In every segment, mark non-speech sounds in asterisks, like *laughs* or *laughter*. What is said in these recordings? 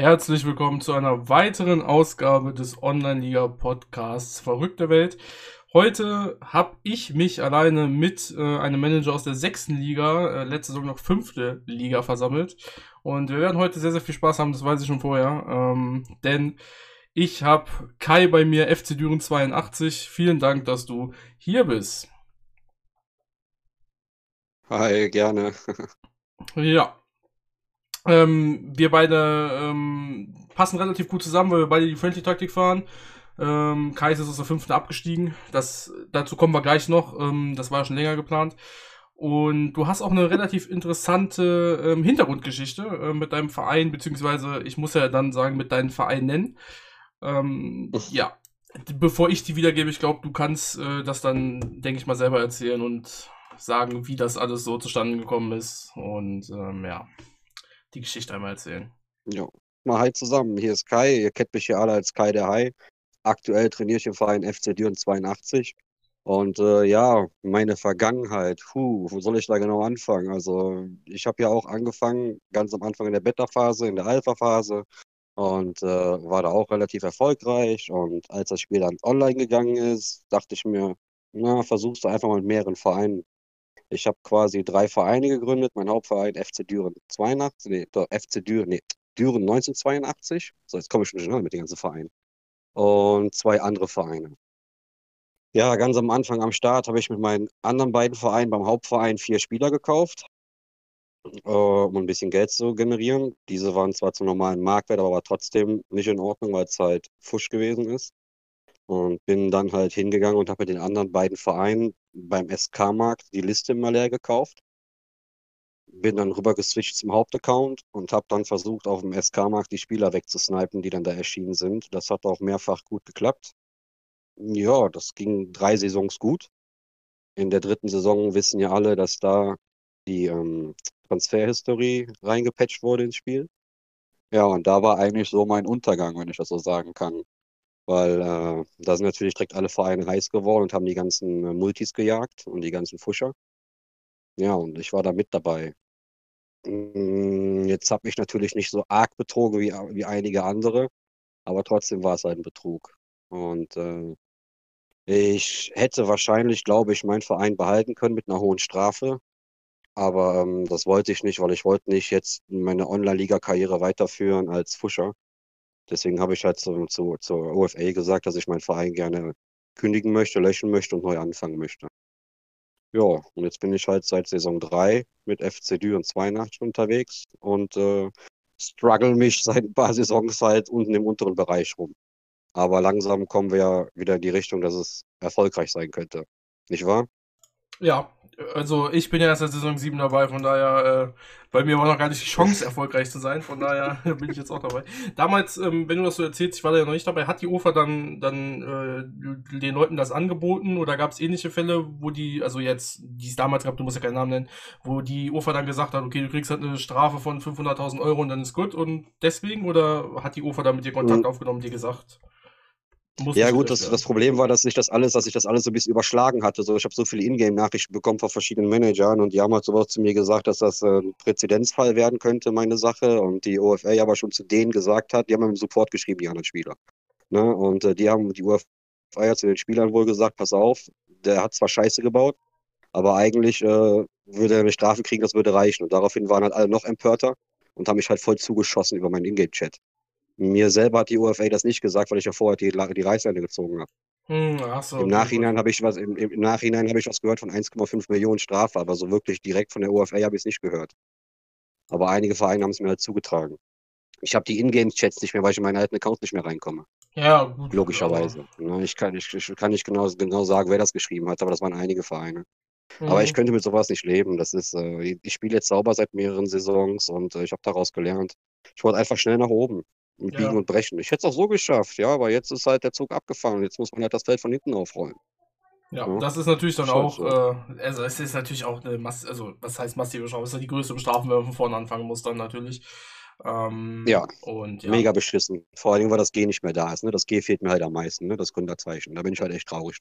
Herzlich willkommen zu einer weiteren Ausgabe des Online-Liga-Podcasts Verrückte Welt. Heute habe ich mich alleine mit äh, einem Manager aus der sechsten Liga, äh, letzte Saison noch fünfte Liga versammelt. Und wir werden heute sehr, sehr viel Spaß haben, das weiß ich schon vorher. Ähm, denn ich habe Kai bei mir, FC Düren 82. Vielen Dank, dass du hier bist. Hi, gerne. *laughs* ja, ähm, wir beide ähm, passen relativ gut zusammen, weil wir beide die Friendly-Taktik fahren. Ähm, Kais ist aus der fünften abgestiegen. Das, dazu kommen wir gleich noch. Ähm, das war schon länger geplant. Und du hast auch eine relativ interessante ähm, Hintergrundgeschichte äh, mit deinem Verein, beziehungsweise ich muss ja dann sagen, mit deinem Verein nennen. Ähm, ja, bevor ich die wiedergebe, ich glaube, du kannst äh, das dann, denke ich mal, selber erzählen und sagen, wie das alles so zustande gekommen ist. Und ähm, ja die Geschichte einmal erzählen. Ja, mal hi zusammen. Hier ist Kai. Ihr kennt mich hier alle als Kai der Hai. Aktuell trainiere ich im Verein FC Düren 82. Und äh, ja, meine Vergangenheit, puh, wo soll ich da genau anfangen? Also, ich habe ja auch angefangen, ganz am Anfang in der Beta-Phase, in der Alpha-Phase und äh, war da auch relativ erfolgreich. Und als das Spiel dann online gegangen ist, dachte ich mir, na, versuchst du einfach mal mit mehreren Vereinen ich habe quasi drei Vereine gegründet. Mein Hauptverein FC Düren 82, nee, FC Düren, nee, Düren 1982. So, jetzt komme ich schon schnell mit den ganzen Vereinen. Und zwei andere Vereine. Ja, ganz am Anfang am Start habe ich mit meinen anderen beiden Vereinen beim Hauptverein vier Spieler gekauft, äh, um ein bisschen Geld zu generieren. Diese waren zwar zum normalen Marktwert, aber trotzdem nicht in Ordnung, weil es halt Fusch gewesen ist. Und bin dann halt hingegangen und habe mit den anderen beiden Vereinen beim SK-Markt die Liste mal leer gekauft. Bin dann rüber geswitcht zum Hauptaccount und habe dann versucht, auf dem SK-Markt die Spieler wegzusnipen, die dann da erschienen sind. Das hat auch mehrfach gut geklappt. Ja, das ging drei Saisons gut. In der dritten Saison wissen ja alle, dass da die ähm, Transferhistorie reingepatcht wurde ins Spiel. Ja, und da war eigentlich so mein Untergang, wenn ich das so sagen kann weil äh, da sind natürlich direkt alle Vereine heiß geworden und haben die ganzen äh, Multis gejagt und die ganzen Fuscher. Ja, und ich war da mit dabei. Mm, jetzt habe ich natürlich nicht so arg betrogen wie, wie einige andere, aber trotzdem war es halt ein Betrug. Und äh, ich hätte wahrscheinlich, glaube ich, meinen Verein behalten können mit einer hohen Strafe. Aber ähm, das wollte ich nicht, weil ich wollte nicht jetzt meine Online-Liga-Karriere weiterführen als Fuscher. Deswegen habe ich halt zu, zu, zur OFA gesagt, dass ich meinen Verein gerne kündigen möchte, löschen möchte und neu anfangen möchte. Ja, und jetzt bin ich halt seit Saison 3 mit FC Düren 82 unterwegs und äh, struggle mich *laughs* seit ein paar Saisons halt unten im unteren Bereich rum. Aber langsam kommen wir ja wieder in die Richtung, dass es erfolgreich sein könnte. Nicht wahr? Ja, also ich bin ja erst seit Saison 7 dabei, von daher, äh, bei mir war noch gar nicht die Chance, erfolgreich zu sein, von daher *laughs* bin ich jetzt auch dabei. Damals, ähm, wenn du das so erzählst, ich war da ja noch nicht dabei, hat die UFA dann, dann äh, den Leuten das angeboten oder gab es ähnliche Fälle, wo die, also jetzt, die es damals gab, du musst ja keinen Namen nennen, wo die UFA dann gesagt hat, okay, du kriegst halt eine Strafe von 500.000 Euro und dann ist gut und deswegen oder hat die UFA da mit dir Kontakt mhm. aufgenommen, dir gesagt? Ja gut, das, das, Problem war, dass sich das alles, dass ich das alles so ein bisschen überschlagen hatte. So, ich habe so viele Ingame-Nachrichten bekommen von verschiedenen Managern und die haben halt sowas zu mir gesagt, dass das äh, ein Präzedenzfall werden könnte, meine Sache. Und die OFA aber schon zu denen gesagt hat, die haben im Support geschrieben, die anderen Spieler. Ne? Und äh, die haben die OFA ja zu den Spielern wohl gesagt, pass auf, der hat zwar Scheiße gebaut, aber eigentlich äh, würde er eine Strafe kriegen, das würde reichen. Und daraufhin waren halt alle noch empörter und haben mich halt voll zugeschossen über meinen Ingame-Chat. Mir selber hat die UFA das nicht gesagt, weil ich ja vorher die, die Reißleine gezogen habe. Hm, so, Im Nachhinein habe ich was, im, im Nachhinein habe ich was gehört von 1,5 Millionen Strafe, aber so wirklich direkt von der UFA habe ich es nicht gehört. Aber einige Vereine haben es mir halt zugetragen. Ich habe die Ingame-Chats nicht mehr, weil ich in meinen alten Accounts nicht mehr reinkomme. Ja, gut. Logischerweise. Ja. Ich, kann, ich, ich kann nicht genau, genau sagen, wer das geschrieben hat, aber das waren einige Vereine. Mhm. Aber ich könnte mit sowas nicht leben. Das ist, äh, ich spiele jetzt sauber seit mehreren Saisons und äh, ich habe daraus gelernt. Ich wollte einfach schnell nach oben mit Biegen ja. und Brechen. Ich hätte es auch so geschafft, ja, aber jetzt ist halt der Zug abgefahren. Jetzt muss man halt das Feld von hinten aufrollen. Ja, ja. das ist natürlich dann auch, äh, also es ist natürlich auch eine Masse, also was heißt massive Strafe? Ist ja die größte Bestrafung, wenn man von vorne anfangen muss, dann natürlich. Ähm, ja. Und, ja. mega beschissen. Vor allem, weil das G nicht mehr da ist. Ne? Das G fehlt mir halt am meisten, ne? das Gründerzeichen. Da bin ich halt echt traurig.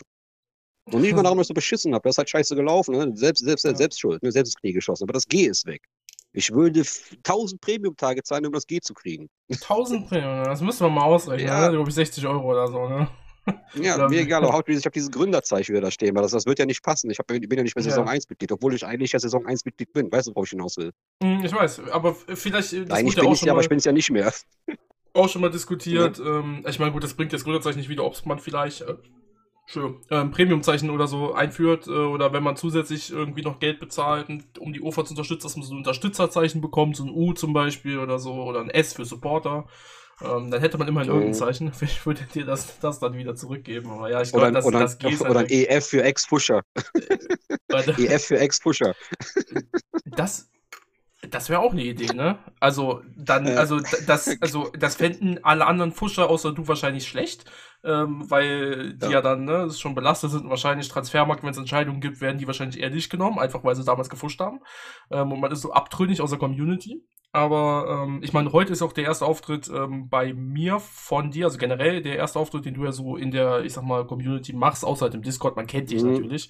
Und nicht mal *laughs* darum, dass ich so beschissen habe. Das ist halt scheiße gelaufen. Ne? Selbst, selbst, ja. selbst schuld, ne? selbst ins Knie geschossen. Aber das G ist weg. Ich würde 1000 Premium-Tage zahlen, um das G zu kriegen. 1000 Premium, das müssen wir mal ausrechnen, ja. ne? glaube ich 60 Euro oder so, ne? *laughs* Ja, mir egal, aber *laughs* ich habe dieses Gründerzeichen wieder da stehen, weil das, das wird ja nicht passen. Ich, hab, bin ja nicht mehr Saison ja. 1 Mitglied, obwohl ich eigentlich ja Saison 1 Mitglied bin. Weißt du, worauf ich hinaus will? Hm, ich weiß, aber vielleicht. eigentlich bin ich ja, aber ich bin es ja nicht mehr. Auch schon mal diskutiert. Ja. Ähm, ich meine, gut, das bringt das Gründerzeichen nicht wieder, ob man vielleicht äh, ähm, Premiumzeichen oder so einführt äh, oder wenn man zusätzlich irgendwie noch Geld bezahlt, um die UFA zu unterstützen, dass man so ein Unterstützerzeichen bekommt, so ein U zum Beispiel oder so oder ein S für Supporter. Ähm, dann hätte man immerhin irgendein Zeichen. *laughs* Ich würde dir das, das dann wieder zurückgeben. Aber ja, ich glaube, das, oder, das geht. Oder halt ein EF für Ex-Pusher. *laughs* EF *laughs* für Ex-Pusher. Das, das wäre auch eine Idee, ne? Also, dann, also, das, also, das fänden alle anderen Fuscher außer du wahrscheinlich schlecht, ähm, weil die ja. ja dann, ne, schon belastet sind und wahrscheinlich Transfermarkt, wenn es Entscheidungen gibt, werden die wahrscheinlich eher nicht genommen, einfach weil sie damals gefuscht haben. Ähm, und man ist so abtrünnig aus der Community. Aber ähm, ich meine, heute ist auch der erste Auftritt ähm, bei mir von dir, also generell der erste Auftritt, den du ja so in der, ich sag mal, Community machst, außer dem Discord, man kennt dich mhm. natürlich.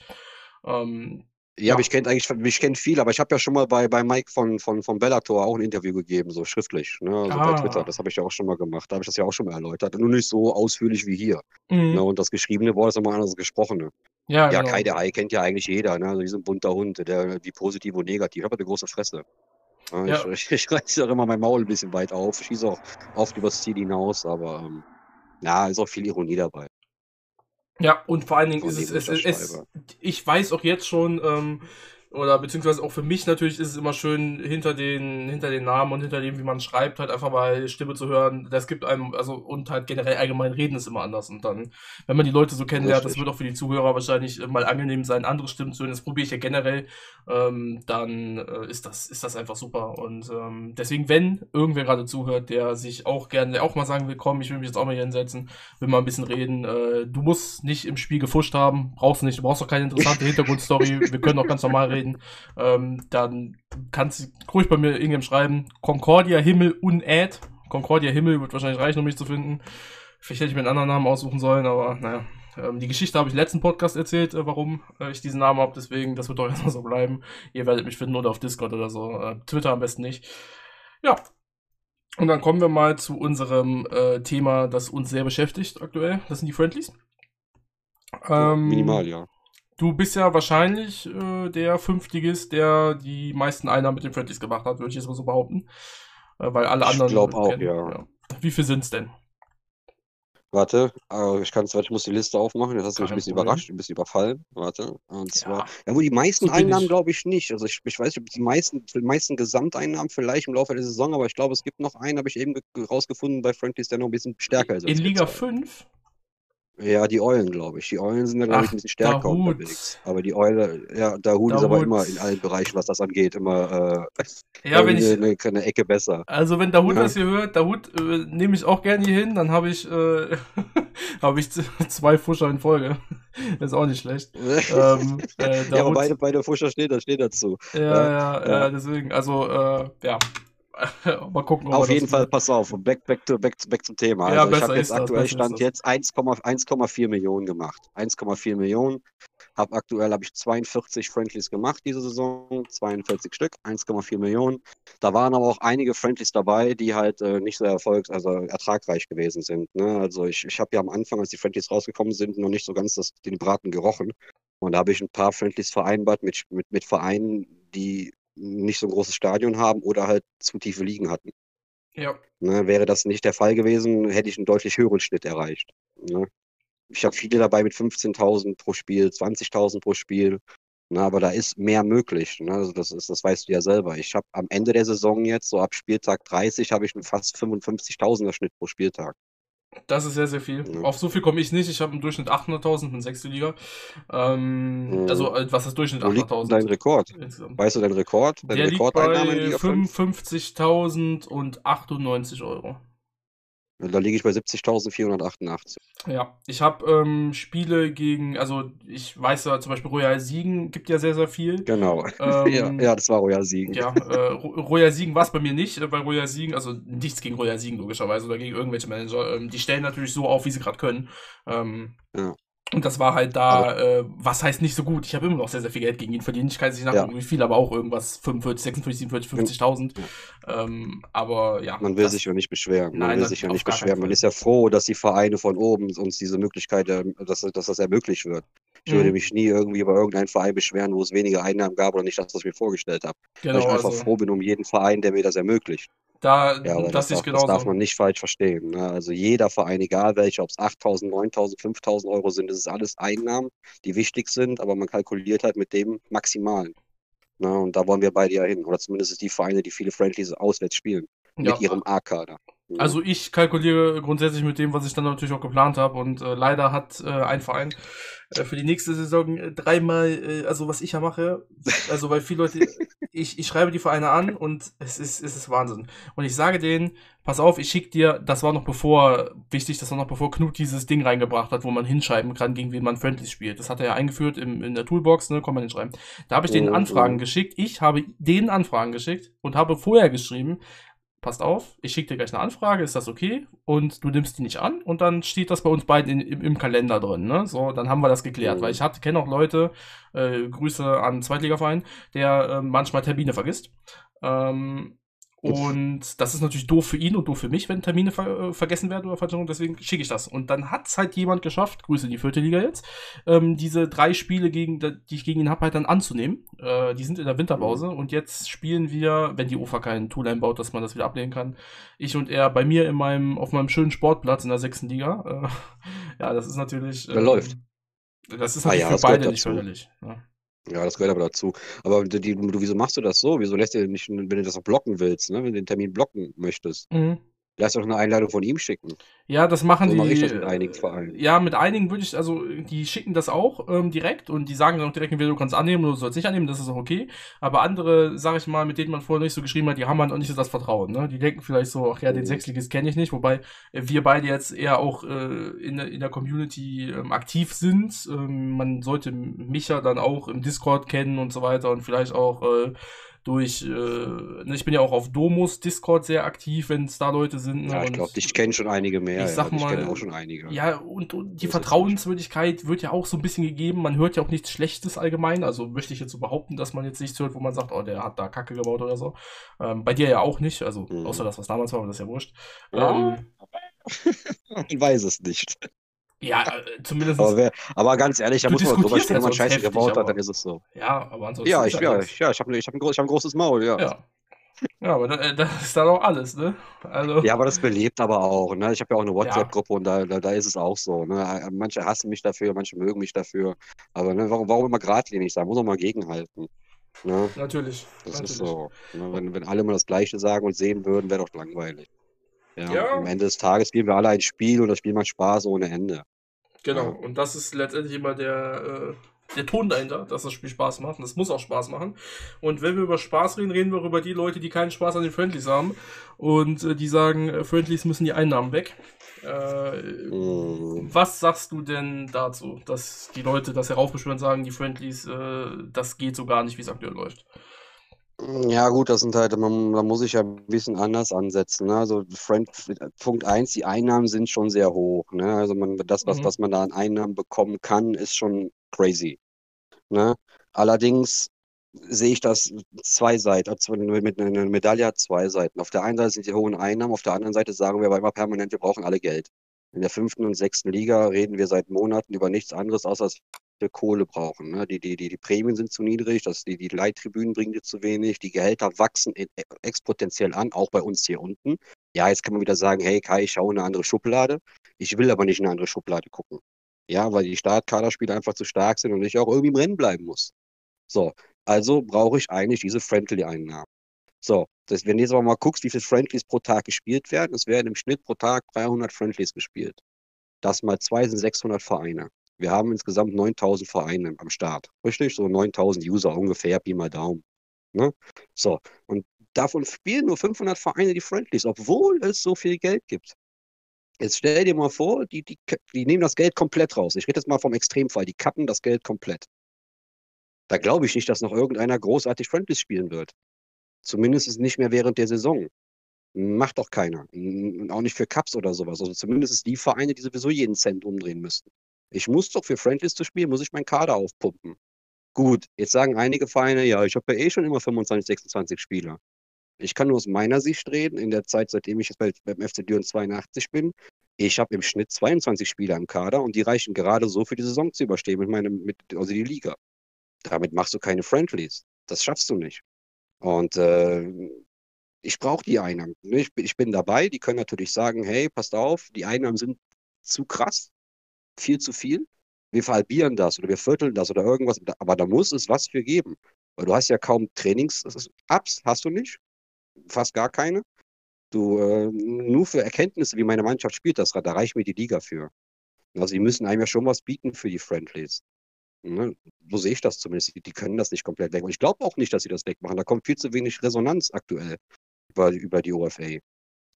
Ähm, ja, mich kennt eigentlich, mich kennt viel, aber ich habe ja schon mal bei, bei Mike von, von, von Bellator auch ein Interview gegeben, so schriftlich, ne? Also ah. bei Twitter. Das habe ich ja auch schon mal gemacht. Da habe ich das ja auch schon mal erläutert. Nur nicht so ausführlich wie hier. Mhm. Ne? Und das geschriebene Wort ist immer anders als das gesprochene. Ja, ja genau. Kai der Ei kennt ja eigentlich jeder, ne? Also diesen bunter Hund, der wie positiv und negativ. Ich habe eine große Fresse. Ja. Ich, ich reiße auch immer mein Maul ein bisschen weit auf, schieße auch oft übers Ziel hinaus, aber ähm, ja, ist auch viel Ironie dabei. Ja, und vor allen Dingen ist es, es, es, ich weiß auch jetzt schon, ähm, oder beziehungsweise auch für mich natürlich ist es immer schön, hinter den, hinter den Namen und hinter dem, wie man schreibt, halt einfach mal Stimme zu hören. Das gibt einem, also, und halt generell allgemein reden ist immer anders. Und dann, wenn man die Leute so kennenlernt, das wird auch für die Zuhörer wahrscheinlich mal angenehm sein, andere Stimmen zu hören. Das probiere ich ja generell. Ähm, dann äh, ist das, ist das einfach super. Und ähm, deswegen, wenn irgendwer gerade zuhört, der sich auch gerne, der auch mal sagen will, komm, ich will mich jetzt auch mal hier hinsetzen, will mal ein bisschen reden, äh, du musst nicht im Spiel gefuscht haben, brauchst du nicht, du brauchst auch keine interessante Hintergrundstory, wir können auch ganz normal reden reden, ähm, dann kannst du ruhig bei mir irgendjemand schreiben. Concordia Himmel unad. Concordia Himmel wird wahrscheinlich reichen, um mich zu finden. Vielleicht hätte ich mir einen anderen Namen aussuchen sollen, aber naja. Ähm, die Geschichte habe ich im letzten Podcast erzählt, äh, warum äh, ich diesen Namen habe, deswegen, das wird doch *laughs* erstmal so bleiben. Ihr werdet mich finden oder auf Discord oder so. Äh, Twitter am besten nicht. Ja. Und dann kommen wir mal zu unserem äh, Thema, das uns sehr beschäftigt aktuell. Das sind die Friendlies. Ähm, Minimal, ja. Du bist ja wahrscheinlich äh, der Fünftligist, der die meisten Einnahmen mit den Friendlies gemacht hat, würde ich jetzt mal so behaupten. Äh, weil alle anderen. Ich glaube auch, ja. ja. Wie viel sind es denn? Warte, äh, ich kann ich muss die Liste aufmachen. Das hast du mich ein bisschen Problem. überrascht, ein bisschen überfallen. Warte. Und zwar, ja, ja wo die meisten so Einnahmen glaube ich nicht. Also ich, ich weiß nicht, ob die meisten, die meisten Gesamteinnahmen vielleicht im Laufe der Saison, aber ich glaube, es gibt noch einen, habe ich eben rausgefunden bei Friendlies, der noch ein bisschen stärker ist. In Liga 5? Ja, die Eulen, glaube ich. Die Eulen sind da, glaube ich, ein bisschen stärker Dahut. unterwegs. Aber die Eule, ja, der Hut ist aber immer in allen Bereichen, was das angeht, immer äh, ja, wenn ich, eine, eine, Ecke besser. Also wenn der Hut ja. das hier hört, der Hut äh, nehme ich auch gerne hier hin, dann habe ich, äh, *laughs* hab ich zwei Fuscher in Folge. *laughs* ist auch nicht schlecht. ähm, äh, *laughs* ja, aber beide, beide Fuscher stehen, da steht dazu. Ja, ja, ja, deswegen, also, äh, ja. *laughs* Mal gucken. Auf jeden Fall, pass auf, back, back, to, back, back zum Thema. Ja, also ich habe jetzt aktuell das, Stand jetzt 1,4 Millionen gemacht. 1,4 Millionen. Hab aktuell habe ich 42 Friendlies gemacht diese Saison, 42 Stück, 1,4 Millionen. Da waren aber auch einige Friendlies dabei, die halt äh, nicht so erfolgs-, also ertragreich gewesen sind. Ne? Also ich, ich habe ja am Anfang, als die Friendlies rausgekommen sind, noch nicht so ganz das, den Braten gerochen. Und da habe ich ein paar Friendlies vereinbart mit, mit, mit Vereinen, die nicht so ein großes Stadion haben oder halt zu tiefe Liegen hatten. Ja. Ne, wäre das nicht der Fall gewesen, hätte ich einen deutlich höheren Schnitt erreicht. Ne? Ich habe viele dabei mit 15.000 pro Spiel, 20.000 pro Spiel. Ne, aber da ist mehr möglich. Ne? Also das, ist, das weißt du ja selber. Ich habe am Ende der Saison jetzt, so ab Spieltag 30, habe ich einen fast 55.000er Schnitt pro Spieltag. Das ist sehr, sehr viel. Ja. Auf so viel komme ich nicht. Ich habe im Durchschnitt 800.000 in sechste Liga. Ähm, mhm. Also, äh, was ist Durchschnitt 800.000? dein Rekord? Insgesamt. Weißt du deinen Rekord? Dein Der liegt bei 55.098 Euro. Da liege ich bei 70.488. Ja, ich habe ähm, Spiele gegen, also ich weiß ja zum Beispiel Royal Siegen gibt ja sehr, sehr viel. Genau. *laughs* Ähm, ja, ja, das war Royal Siegen. Ja, äh, Royal Siegen war es bei mir nicht, bei Royal Siegen, also nichts gegen Royal Siegen logischerweise oder gegen irgendwelche Manager. Ähm, die stellen natürlich so auf, wie sie gerade können. Ähm, ja. Und das war halt da, äh, was heißt nicht so gut. Ich habe immer noch sehr, sehr viel Geld gegen ihn verdient. Ich kann nicht Ja. nachgucken, wie viel, aber auch irgendwas 45, 46, 47, 50.000. Ähm, aber ja. Man will das- sich ja nicht beschweren. Man Nein, will sich ja nicht beschweren. Man ist ja froh, dass die Vereine von oben uns diese Möglichkeit, ähm, dass, dass das ermöglicht wird. Ich würde Mhm. mich nie irgendwie über irgendeinen Verein beschweren, wo es weniger Einnahmen gab oder nicht das, was ich mir vorgestellt habe. Genau, Weil ich einfach also, froh bin um jeden Verein, der mir das ermöglicht. Da, Ja, das, das, darf, das darf man nicht falsch verstehen. Ne? Also jeder Verein, egal welcher, ob es 8.000, 9.000, 5.000 Euro sind, das ist alles Einnahmen, die wichtig sind, aber man kalkuliert halt mit dem Maximalen. Ne? Und da wollen wir beide ja hin. Oder zumindest ist die Vereine, die viele Friendlies auswärts spielen, Ja. mit ihrem A-Kader. Ne? Also ich kalkuliere grundsätzlich mit dem, was ich dann natürlich auch geplant habe. Und äh, leider hat äh, ein Verein für die nächste Saison äh, dreimal, äh, also was ich ja mache, also weil viele Leute, *laughs* ich, ich schreibe die Vereine an und es ist, es ist Wahnsinn. Und ich sage denen, pass auf, ich schicke dir, das war noch bevor, wichtig, das war noch bevor Knut dieses Ding reingebracht hat, wo man hinschreiben kann, gegen wen man Friendlies spielt. Das hat er ja eingeführt im, in der Toolbox, ne, kann man hinschreiben. Da habe ich denen Mhm, Anfragen geschickt. Ich habe denen Anfragen geschickt und habe vorher geschrieben, passt auf, ich schicke dir gleich eine Anfrage, ist das okay? Und du nimmst die nicht an und dann steht das bei uns beiden in, im, im Kalender drin, ne? So, dann haben wir das geklärt, Mhm. weil ich hatte, kenne auch Leute, äh, Grüße an Zweitligaverein, der äh, manchmal Termine vergisst. Ähm, und das ist natürlich doof für ihn und doof für mich, wenn Termine ver äh, vergessen werden oder Veränderungen, deswegen schicke ich das. Und dann hat es halt jemand geschafft, Grüße in die vierte Liga jetzt, ähm, diese drei Spiele, gegen, die ich gegen ihn habe, halt dann anzunehmen. Äh, die sind in der Winterpause und jetzt spielen wir, wenn die UFA keinen Tool einbaut, dass man das wieder ablehnen kann, ich und er bei mir in meinem, auf meinem schönen Sportplatz in der sechsten Liga. Äh, *laughs* ja, das ist natürlich. Der läuft. Das ist Ah natürlich ja, für beide nicht förderlich. Ja. Ja, das gehört aber dazu. Aber die, die, du, wieso machst du das so? Wieso lässt du nicht, wenn du das auch blocken willst, ne? wenn du den Termin blocken möchtest, Mhm. Lass doch eine Einladung von ihm schicken. Ja, das machen So die. mache ich das mit einigen Vereinen. Ja, mit einigen würde ich, also die schicken das auch ähm, direkt und die sagen dann auch direkt, entweder du kannst annehmen oder du sollst nicht annehmen, das ist auch okay. Aber andere, sag ich mal, mit denen man vorher nicht so geschrieben hat, die haben halt auch nicht so das Vertrauen. Ne? Die denken vielleicht so, ach ja, den Mhm. Sechsligist kenne ich nicht, wobei wir beide jetzt eher auch äh, in, der- in der Community ähm, aktiv sind. Ähm, man sollte mich ja dann auch im Discord kennen und so weiter und vielleicht auch äh, durch, äh, ne, ich bin ja auch auf Domus Discord sehr aktiv, wenn es da Leute sind. Ne? Ja, ich glaube, dich kennen schon einige mehr. ich sag ja. Ich kenne auch schon einige. ja, und, und die Das Vertrauenswürdigkeit wird ja auch so ein bisschen gegeben. Man hört ja auch nichts Schlechtes allgemein. Also möchte ich jetzt so behaupten, dass man jetzt nichts hört, wo man sagt, oh, der hat da Kacke gebaut oder so. Ähm, bei dir ja auch nicht. Also Mhm. außer das, was damals war, aber das ist ja wurscht. Ja. Ähm, *laughs* Ich weiß es nicht. Ja, äh, zumindest. Aber, wer, aber ganz ehrlich, da muss man drüber ja wenn man Scheiße heftig, gebaut aber- hat, dann ist es so. ja, aber ansonsten. Ja, ich, ja, ich, ja, ich habe ich hab ein, gro- hab ein großes Maul, ja. Ja. Ja, aber da, äh, das ist dann auch alles, ne? Also. Ja, aber das belebt aber auch. Ne? Ich habe ja auch eine WhatsApp-Gruppe und da, da, da ist es auch so. Ne? Manche hassen mich dafür, manche mögen mich dafür. Aber ne, warum, warum immer geradlinig sein? Muss auch mal gegenhalten. Ne? Natürlich. Das natürlich. ist so. Ne? Wenn, wenn alle mal das Gleiche sagen und sehen würden, wäre doch langweilig. Ja, Ja. Am Ende des Tages spielen wir alle ein Spiel und das Spiel macht Spaß ohne Ende. Genau, Ja. und das ist letztendlich immer der, äh, der Ton dahinter, dass das Spiel Spaß macht. Und das muss auch Spaß machen. Und wenn wir über Spaß reden, reden wir auch über die Leute, die keinen Spaß an den Friendlies haben. Und äh, die sagen, äh, Friendlies müssen die Einnahmen weg. Äh, Mm. was sagst du denn dazu, dass die Leute das heraufbeschwören und sagen, die Friendlies, äh, das geht so gar nicht, wie es aktuell läuft? Ja, gut, das sind halt, man, da muss ich ja ein bisschen anders ansetzen. Ne? Also Friend, Punkt eins, die Einnahmen sind schon sehr hoch. Ne? Also man, das, was, Mhm. was man da an Einnahmen bekommen kann, ist schon crazy. Ne? Allerdings sehe ich das zwei Seiten, also mit einer Medaille hat zwei Seiten. Auf der einen Seite sind die hohen Einnahmen, auf der anderen Seite sagen wir aber immer permanent, wir brauchen alle Geld. In der fünften und sechsten Liga reden wir seit Monaten über nichts anderes, außer dass Kohle brauchen. Ne? Die, die, die, die Prämien sind zu niedrig, das, die, die Leittribünen bringen dir zu wenig, die Gehälter wachsen e- exponentiell an, auch bei uns hier unten. Ja, jetzt kann man wieder sagen, hey Kai, ich schaue in eine andere Schublade. Ich will aber nicht in eine andere Schublade gucken. Ja, weil die Startkaderspieler einfach zu stark sind und ich auch irgendwie im Rennen bleiben muss. So, also brauche ich eigentlich diese Friendly-Einnahmen. So, das, wenn du jetzt aber mal guckst, wie viele Friendlies pro Tag gespielt werden, es werden im Schnitt pro Tag 300 Friendlies gespielt. Das mal zwei sind 600 Vereine. Wir haben insgesamt 9000 Vereine am Start. Richtig? So 9000 User ungefähr, Pi mal Daumen. Ne? So, und davon spielen nur 500 Vereine die Friendlies, obwohl es so viel Geld gibt. Jetzt stell dir mal vor, die, die, die nehmen das Geld komplett raus. Ich rede jetzt mal vom Extremfall, die kappen das Geld komplett. Da glaube ich nicht, dass noch irgendeiner großartig Friendlies spielen wird. Zumindest nicht mehr während der Saison. Macht doch keiner. Auch nicht für Cups oder sowas. Also zumindest die Vereine, die sowieso jeden Cent umdrehen müssten. Ich muss doch für Friendlies zu spielen, muss ich meinen Kader aufpumpen. Gut, jetzt sagen einige Vereine, ja, ich habe ja eh schon immer 25, 26 Spieler. Ich kann nur aus meiner Sicht reden, in der Zeit, seitdem ich jetzt bei, beim FC Düren 82 bin. Ich habe im Schnitt 22 Spieler im Kader und die reichen gerade so für die Saison zu überstehen mit meinem, mit, also die Liga. Damit machst du keine Friendlies. Das schaffst du nicht. Und äh, ich brauche die Einnahmen. Ne? Ich, ich bin dabei. Die können natürlich sagen, hey, passt auf, die Einnahmen sind zu krass, viel zu viel. Wir verhalbieren das oder wir vierteln das oder irgendwas. Aber da muss es was für geben. Weil du hast ja kaum Trainings-Ups, hast du nicht. Fast gar keine. Du, äh, nur für Erkenntnisse, wie meine Mannschaft spielt, das, da reicht mir die Liga für. Also die müssen einem ja schon was bieten für die Friendlies. Ne? So sehe ich das zumindest. Die, können das nicht komplett weg. Und ich glaube auch nicht, dass sie das wegmachen. Da kommt viel zu wenig Resonanz aktuell über, über die OFA.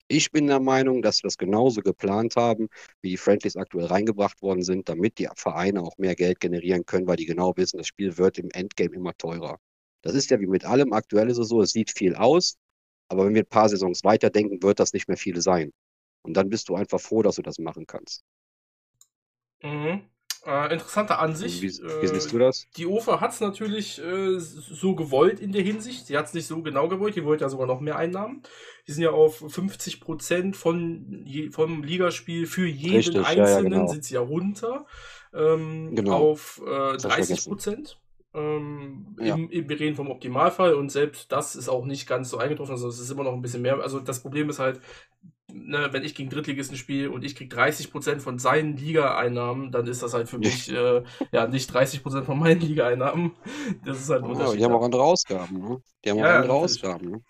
Ich bin der Meinung, dass wir das genauso geplant haben, wie die Friendlies aktuell reingebracht worden sind, damit die Vereine auch mehr Geld generieren können, weil die genau wissen, das Spiel wird im Endgame immer teurer. Das ist ja wie mit allem. Aktuell ist es so, es sieht viel aus, aber wenn wir ein paar Saisons weiterdenken, wird das nicht mehr viele sein. Und dann bist du einfach froh, dass du das machen kannst. Mhm. Äh, interessante Ansicht. Wie, wie siehst du das? Die OFA hat es natürlich äh, so gewollt in der Hinsicht. Sie hat es nicht so genau gewollt. Die wollte ja sogar noch mehr Einnahmen. Die sind ja auf 50 Prozent von vom Ligaspiel für jeden Richtig, Einzelnen ja, ja, genau. sind sie ja runter ähm, genau. auf äh, 30 Prozent. Ähm, ja. im, im, wir reden vom Optimalfall und selbst das ist auch nicht ganz so eingetroffen. Also es ist immer noch ein bisschen mehr. Also das Problem ist halt, ne, wenn ich gegen Drittligisten spiele und ich kriege 30% von seinen Liga-Einnahmen, dann ist das halt für mich äh, ja nicht 30% von meinen Liga-Einnahmen. *laughs* Das ist halt ein Unterschied. die haben auch andere Ausgaben, ne? Die haben ja, auch andere Ausgaben, ne?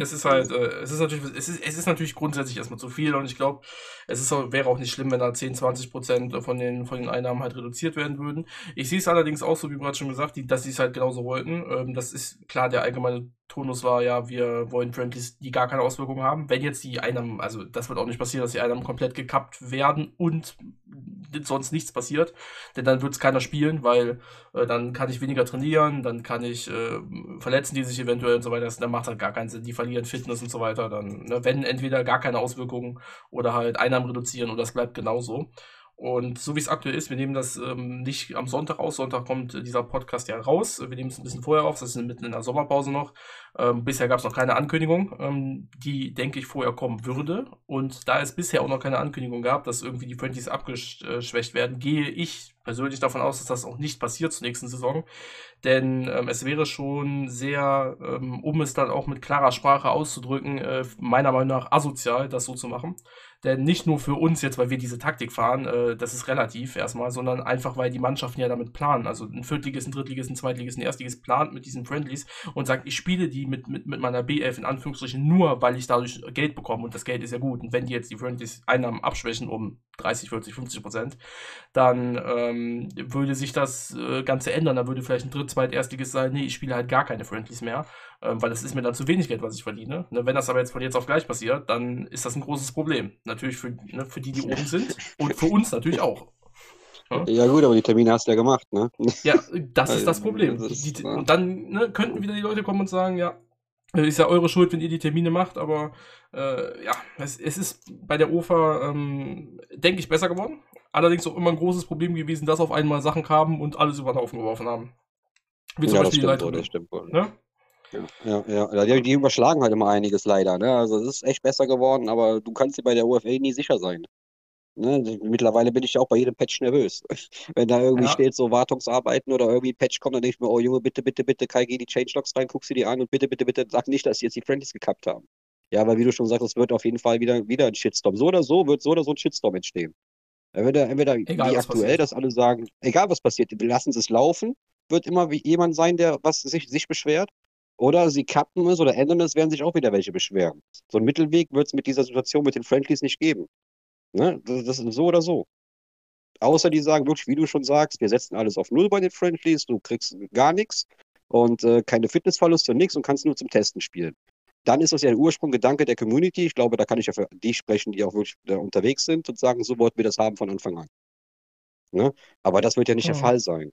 Es ist halt, äh, es ist natürlich, es ist, es ist natürlich grundsätzlich erstmal zu viel und ich glaube, es ist auch, wäre auch nicht schlimm, wenn da 10, 20 Prozent von den, von den Einnahmen halt reduziert werden würden. Ich sehe es allerdings auch so, wie bereits schon gesagt, die, dass sie es halt genauso wollten. Ähm, das ist klar, der allgemeine Tonus war ja, wir wollen Friendlies, die gar keine Auswirkungen haben. Wenn jetzt die Einnahmen, also das wird auch nicht passieren, dass die Einnahmen komplett gekappt werden und sonst nichts passiert, denn dann wird es keiner spielen, weil äh, dann kann ich weniger trainieren, dann kann ich äh, verletzen die sich eventuell und so weiter. dann macht halt gar keinen Sinn. Die verlieren Fitness und so weiter. Dann, ne, wenn entweder gar keine Auswirkungen oder halt Einnahmen reduzieren und das bleibt genauso. Und so wie es aktuell ist, wir nehmen das ähm, nicht am Sonntag aus. Sonntag kommt äh, dieser Podcast ja raus. Wir nehmen es ein bisschen vorher auf. Das ist mitten in der Sommerpause noch. Ähm, bisher gab es noch keine Ankündigung, ähm, die, denke ich, vorher kommen würde. Und da es bisher auch noch keine Ankündigung gab, dass irgendwie die Friendlies abgeschwächt werden, gehe ich persönlich davon aus, dass das auch nicht passiert zur nächsten Saison. Denn ähm, es wäre schon sehr, ähm, um es dann auch mit klarer Sprache auszudrücken, äh, meiner Meinung nach asozial, das so zu machen. Denn nicht nur für uns jetzt, weil wir diese Taktik fahren, äh, das ist relativ erstmal, sondern einfach, weil die Mannschaften ja damit planen. Also ein Viertligist, ein Drittligist, ein Zweitligist, ein Erstligist plant mit diesen Friendlies und sagt, ich spiele die mit, mit, mit meiner B11 in Anführungsstrichen nur, weil ich dadurch Geld bekomme und das Geld ist ja gut. Und wenn die jetzt die Friendlies Einnahmen abschwächen um 30, 40, 50 Prozent, dann ähm, würde sich das äh, Ganze ändern. Dann würde vielleicht ein Dritt-, Zweit-, Erstligist sein, nee, ich spiele halt gar keine Friendlies mehr weil das ist mir dann zu wenig Geld, was ich verdiene. Ne, wenn das aber jetzt von jetzt auf gleich passiert, dann ist das ein großes Problem. Natürlich für, ne, für die, die oben sind und für uns natürlich auch. Ja? ja, gut, aber die Termine hast du ja gemacht, ne? Ja, das ist das Problem. Das ist, die, und dann ne, könnten wieder die Leute kommen und sagen, ja, ist ja eure Schuld, wenn ihr die Termine macht, aber äh, ja, es, es, ist bei der OFA, ähm, denke ich, besser geworden. Allerdings auch immer ein großes Problem gewesen, dass auf einmal Sachen kamen und alles über den Haufen geworfen haben. Wie zum ja, Beispiel die Leitung. Das stimmt wohl. Ne? Ja, ja, ja. Die, überschlagen halt immer einiges leider. Ne? Also es ist echt besser geworden, aber du kannst dir bei der UFA nie sicher sein. Ne? Mittlerweile bin ich ja auch bei jedem Patch nervös. *laughs* Wenn da irgendwie ja. steht, so Wartungsarbeiten oder irgendwie Patch kommt, dann denke ich mir, oh Junge, bitte, bitte, bitte, Kai, geh die Changelogs rein, guck sie dir an und bitte, bitte, bitte, sag nicht, dass sie jetzt die Friendlies gekappt haben. Ja, weil wie du schon sagst, es wird auf jeden Fall wieder, wieder ein Shitstorm. So oder so wird so oder so ein Shitstorm entstehen. Entweder, entweder egal, wie aktuell, passiert. dass alle sagen, egal was passiert, wir lassen es laufen, wird immer wie jemand sein, der was sich, sich beschwert. Oder sie kappen es oder ändern es, werden sich auch wieder welche beschweren. So einen Mittelweg wird es mit dieser Situation mit den Friendlies nicht geben. Ne? Das, das ist so oder so. Außer die sagen wirklich, wie du schon sagst, wir setzen alles auf Null bei den Friendlies, du kriegst gar nichts und äh, keine Fitnessverluste und nichts und kannst nur zum Testen spielen. Dann ist das ja der Ursprunggedanke der Community. Ich glaube, da kann ich ja für die sprechen, die auch wirklich da unterwegs sind und sagen, so wollten wir das haben von Anfang an. Ne? Aber das wird ja nicht ja. der Fall sein.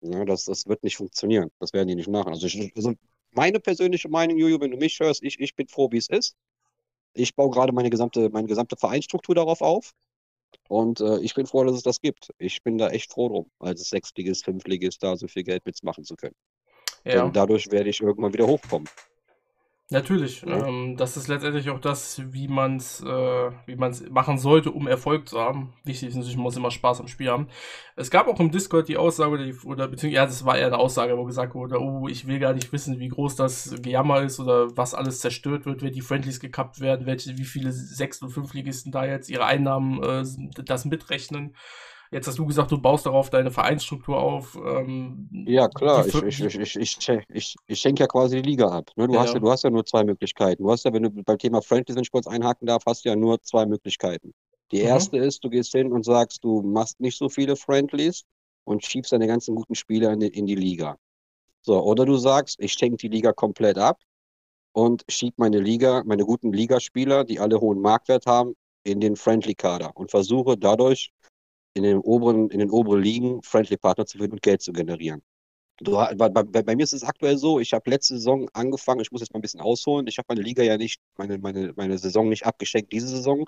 Ja, das, das wird nicht funktionieren. Das werden die nicht machen. Also, ich, also meine persönliche Meinung, Juju, wenn du mich hörst, ich, ich bin froh, wie es ist. Ich baue gerade meine gesamte, meine gesamte Vereinsstruktur darauf auf. Und äh, ich bin froh, dass es das gibt. Ich bin da echt froh drum, als Sechstligist, Fünftligist da so viel Geld mitmachen zu können. Ja. Denn dadurch werde ich irgendwann wieder hochkommen. Natürlich. Ja. Ähm, das ist letztendlich auch das, wie man es äh, wie man's machen sollte, um Erfolg zu haben. Wichtig ist natürlich, man muss immer Spaß am Spiel haben. Es gab auch im Discord die Aussage, oder, die, oder beziehungsweise, ja, das war eher eine Aussage, wo gesagt wurde, oh, ich will gar nicht wissen, wie groß das Gejammer ist oder was alles zerstört wird, wenn die Friendlies gekappt werden, welche, wie viele Sechs- und Fünftligisten da jetzt ihre Einnahmen äh, das mitrechnen. Jetzt hast du gesagt, du baust darauf deine Vereinsstruktur auf. Ähm, ja, klar. Ich, ich, ich, ich, ich, ich, schenke ja quasi die Liga ab. Ne? Du, ja. Hast ja, du hast ja nur zwei Möglichkeiten. Du hast ja, wenn du beim Thema wenn ich kurz einhaken darf, hast du ja nur zwei Möglichkeiten. Die mhm. erste ist, du gehst hin und sagst, du machst nicht so viele Friendlies und schiebst deine ganzen guten Spieler in die, in die Liga. So, oder du sagst, ich schenke die Liga komplett ab und schieb meine Liga, meine guten Ligaspieler, die alle hohen Marktwert haben, in den Friendly-Kader und versuche dadurch in den oberen, in den oberen Ligen Friendly Partner zu finden und Geld zu generieren. Du, bei, bei, bei, mir ist es aktuell so, ich habe letzte Saison angefangen, ich muss jetzt mal ein bisschen ausholen, ich habe meine Liga ja nicht, meine, meine, meine Saison nicht abgeschenkt diese Saison.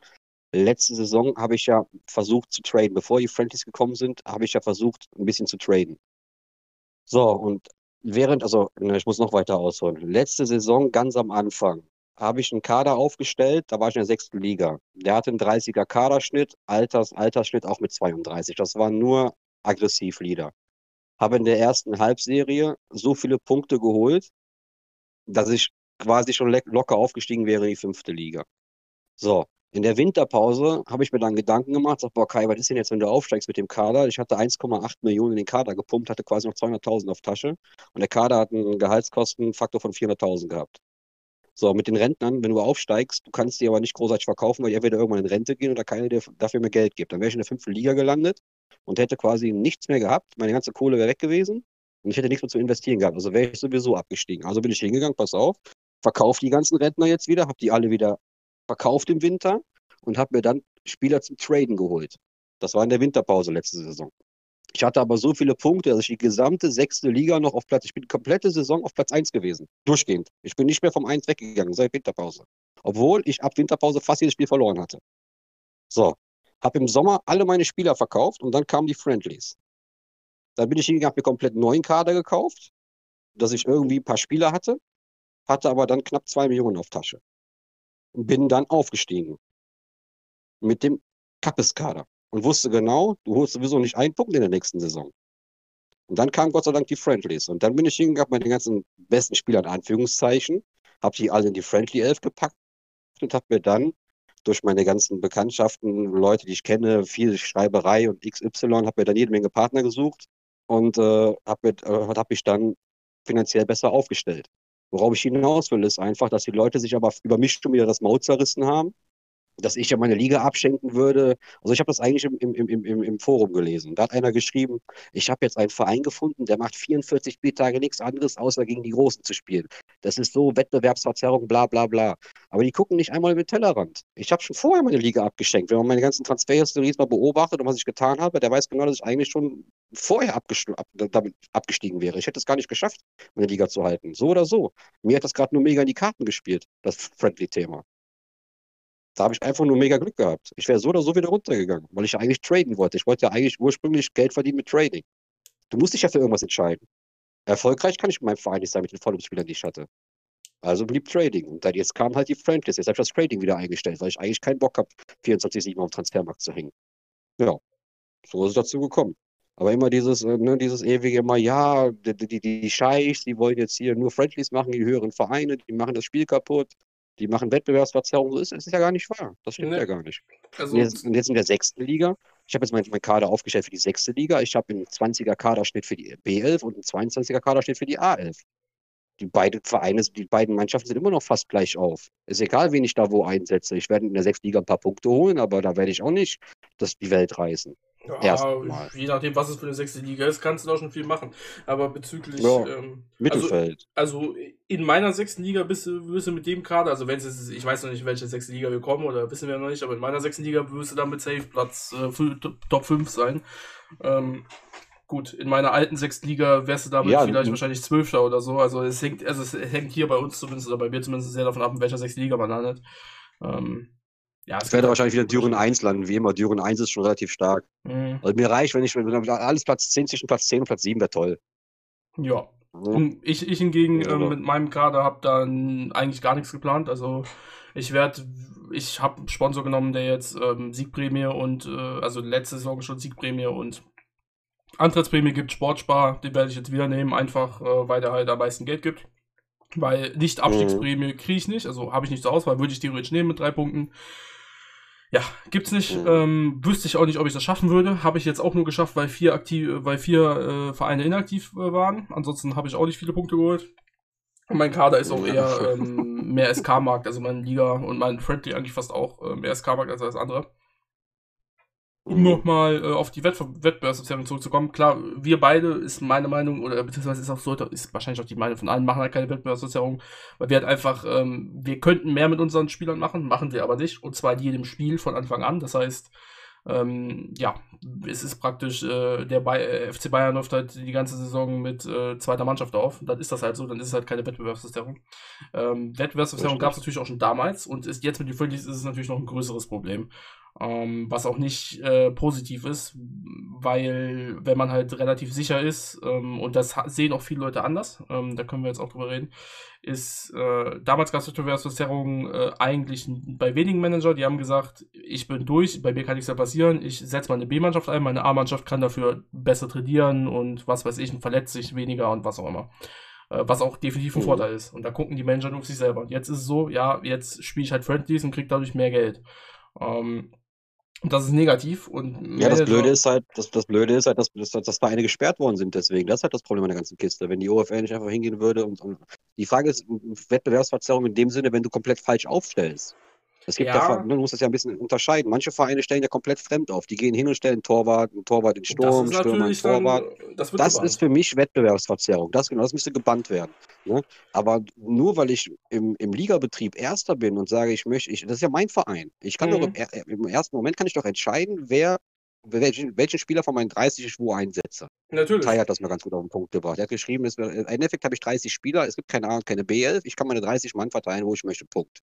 Letzte Saison habe ich ja versucht zu traden. Bevor die Friendlies gekommen sind, habe ich ja versucht, ein bisschen zu traden. So, und während, also ich muss noch weiter ausholen. Letzte Saison, ganz am Anfang, habe ich einen Kader aufgestellt, da war ich in der sechsten Liga. Der hatte einen 30er Kaderschnitt, Alters, Altersschnitt auch mit 32. Das waren nur Aggressivlieder. Habe in der ersten Halbserie so viele Punkte geholt, dass ich quasi schon locker aufgestiegen wäre in die fünfte Liga. So, in der Winterpause habe ich mir dann Gedanken gemacht, sag, boah Kai, was ist denn jetzt, wenn du aufsteigst mit dem Kader? Ich hatte 1,8 Millionen in den Kader gepumpt, hatte quasi noch 200.000 auf Tasche und der Kader hat einen Gehaltskostenfaktor von 400.000 gehabt. So, mit den Rentnern, wenn du aufsteigst, du kannst die aber nicht großartig verkaufen, weil die entweder irgendwann in Rente gehen oder keiner dir dafür mehr Geld gibt. Dann wäre ich in der fünften Liga gelandet und hätte quasi nichts mehr gehabt. Meine ganze Kohle wäre weg gewesen und ich hätte nichts mehr zu investieren gehabt. Also wäre ich sowieso abgestiegen. Also bin ich hingegangen, pass auf, verkaufe die ganzen Rentner jetzt wieder, habe die alle wieder verkauft im Winter und habe mir dann Spieler zum Traden geholt. Das war in der Winterpause letzte Saison. Ich hatte aber so viele Punkte, dass ich die gesamte sechste Liga noch auf Platz, ich bin die komplette Saison auf Platz 1 gewesen. Durchgehend. Ich bin nicht mehr vom 1 weggegangen seit Winterpause. Obwohl ich ab Winterpause fast jedes Spiel verloren hatte. So. Habe im Sommer alle meine Spieler verkauft und dann kamen die Friendlies. Dann bin ich hingegangen, habe mir komplett neuen Kader gekauft, dass ich irgendwie ein paar Spieler hatte, hatte aber dann knapp zwei Millionen auf Tasche. Und bin dann aufgestiegen. Mit dem Kappes-Kader und wusste genau, du holst sowieso nicht einen Punkt in der nächsten Saison. Und dann kam Gott sei Dank die Friendlies. Und dann bin ich hingegangen mit den ganzen besten Spielern, Anführungszeichen, habe die alle in die Friendly 11 gepackt und habe mir dann durch meine ganzen Bekanntschaften, Leute, die ich kenne, viel Schreiberei und XY, habe mir dann jede Menge Partner gesucht und äh, habe äh, hab mich dann finanziell besser aufgestellt. Worauf ich hinaus will, ist einfach, dass die Leute sich aber über mich schon wieder das Maul zerrissen haben dass ich ja meine Liga abschenken würde. Also ich habe das eigentlich im, im, im, im, Forum gelesen. Da hat einer geschrieben, ich habe jetzt einen Verein gefunden, der macht 44 Spieltage nichts anderes, außer gegen die Großen zu spielen. Das ist so Wettbewerbsverzerrung, bla bla bla. Aber die gucken nicht einmal mit Tellerrand. Ich habe schon vorher meine Liga abgeschenkt. Wenn man meine ganzen Transferhistorien mal beobachtet und was ich getan habe, der weiß genau, dass ich eigentlich schon vorher damit abgestiegen wäre. Ich hätte es gar nicht geschafft, meine Liga zu halten. So oder so. Mir hat das gerade nur mega in die Karten gespielt, das Friendly-Thema. Da habe ich einfach nur mega Glück gehabt. Ich wäre so oder so wieder runtergegangen, weil ich ja eigentlich traden wollte. Ich wollte ja eigentlich ursprünglich Geld verdienen mit Trading. Du musst dich ja für irgendwas entscheiden. Erfolgreich kann ich mit meinem Verein nicht sein, mit den Follow-Spielern, die ich hatte. Also blieb Trading. Und dann jetzt kam halt die Friendlist. Jetzt habe ich das Trading wieder eingestellt, weil ich eigentlich keinen Bock habe, 24-7 auf dem Transfermarkt zu hängen. Ja, so ist es dazu gekommen. Aber immer dieses, äh, ne, dieses ewige immer, ja, die, die, die Scheichs, die wollen jetzt hier nur Friendlies machen, die höheren Vereine, die machen das Spiel kaputt die machen Wettbewerbsverzerrung. So ist es ja gar nicht wahr. Das stimmt nee. ja gar nicht. Also, und, jetzt, und, jetzt, in der sechsten Liga. Ich habe jetzt meinen mein Kader aufgestellt für die sechste Liga. Ich habe einen 20er Kaderschnitt für die B11 und einen 22er Kaderschnitt für die A11. Die beiden Vereine, die beiden Mannschaften sind immer noch fast gleich auf. Ist egal, wen ich da wo einsetze. Ich werde in der sechsten Liga ein paar Punkte holen, aber da werde ich auch nicht das die Welt reißen. Ja, je nachdem, was es für eine sechste Liga ist, kannst du da schon viel machen. Aber bezüglich ja, ähm, Mittelfeld. Also, also, in meiner sechsten Liga bist du, bist du mit dem Kader, also wenn es ich weiß noch nicht, welche sechste Liga wir kommen oder wissen wir noch nicht, aber in meiner sechsten Liga wirst du dann mit Safe Platz äh, Top 5 sein. Ähm, gut, in meiner alten sechsten Liga wärst du damit ja, vielleicht wahrscheinlich Zwölfter oder so. Also es hängt, also es hängt hier bei uns zumindest oder bei mir zumindest sehr davon ab, in welcher sechsten Liga man landet. Ähm, Ja, ich werde wahrscheinlich wieder Düren 1 landen, wie immer. Düren 1 ist schon relativ stark. Mhm. Also mir reicht, wenn ich wenn alles Platz 10 zwischen Platz 10 und Platz 7 wäre toll. Ja. Mhm. Ich, ich hingegen äh, mit meinem Kader habe dann eigentlich gar nichts geplant. Also ich werde, ich habe einen Sponsor genommen, der jetzt ähm, Siegprämie und, äh, also letzte Saison schon Siegprämie und Antrittsprämie gibt, Sportspar, den werde ich jetzt wieder nehmen, einfach äh, weil der halt am meisten Geld gibt. Weil nicht Abstiegsprämie mhm. kriege ich nicht, also habe ich nicht zur Auswahl, würde ich theoretisch nehmen mit drei Punkten. Ja, gibt's nicht. Mhm. Ähm, wüsste ich auch nicht, ob ich das schaffen würde. Habe ich jetzt auch nur geschafft, weil vier aktiv, weil vier äh, Vereine inaktiv äh, waren. Ansonsten habe ich auch nicht viele Punkte geholt. Und mein Kader ist auch eher ähm, mehr SK-Markt, also meine Liga und mein Friendly eigentlich fast auch äh, mehr SK-Markt als alles andere. Um nochmal äh, auf die Wett Wettbewerbsverzerrung zurückzukommen, klar, wir beide ist meine Meinung, oder beziehungsweise ist auch so, ist wahrscheinlich auch die Meinung von allen, machen halt keine Wettbewerbsverzerrung, weil wir halt einfach, ähm, wir könnten mehr mit unseren Spielern machen, machen wir aber nicht, und zwar in jedem Spiel von Anfang an. Das heißt, ähm, ja, es ist praktisch, äh, der Bay äh, FC Bayern läuft halt die ganze Saison mit äh, zweiter Mannschaft auf. Und dann ist das halt so, dann ist es halt keine Wettbewerbsverzerrung. Ähm, Wettbewerbsverzerrung gab es natürlich auch schon damals und ist jetzt mit den Friendlies ist es natürlich noch ein größeres Problem. Ähm, was auch nicht äh, positiv ist, weil wenn man halt relativ sicher ist, ähm, und das sehen auch viele Leute anders, ähm, da können wir jetzt auch drüber reden, ist, äh, damals gab es Wettbewerbsverzerrungen äh, eigentlich bei wenigen Manager, die haben gesagt, ich bin durch, bei mir kann nichts mehr passieren, ich setze meine B-Mannschaft ein, meine A-Mannschaft kann dafür besser trainieren und was weiß ich, verletzt sich weniger und was auch immer äh, was auch definitiv ein mhm. Vorteil ist. Und da gucken die Manager nur auf sich selber. Und jetzt ist es so, ja, jetzt spiele ich halt Friendlies und kriege dadurch mehr Geld. Ähm, und das ist negativ. Und ja, das Blöde ist halt, das, das Blöde ist halt, dass, dass, dass Vereine gesperrt worden sind deswegen. Das ist halt das Problem an der ganzen Kiste. Wenn die OFL nicht einfach hingehen würde und, und die Frage ist, Wettbewerbsverzerrung in dem Sinne, wenn du komplett falsch aufstellst. Es gibt ja, ja, du musst das ja ein bisschen unterscheiden. Manche Vereine stellen ja komplett fremd auf. Die gehen hin und stellen Torwart, einen Torwart in Sturm, Stürmer in Torwart. Dann, das, das ist für mich Wettbewerbsverzerrung. Das, genau, das müsste gebannt werden. Ne? Aber nur weil ich im, im Ligabetrieb Erster bin und sage, ich möchte, ich, das ist ja mein Verein. Ich kann mhm. doch im, im, ersten Moment kann ich doch entscheiden, wer welchen, welchen Spieler von meinen 30 ich wo einsetze. Natürlich. Kai hat das mal ganz gut auf den Punkt gebracht. Er hat geschrieben, im Endeffekt habe ich 30 Spieler, es gibt keine A und keine B11, ich kann meine 30 Mann verteilen, wo ich möchte. Punkt.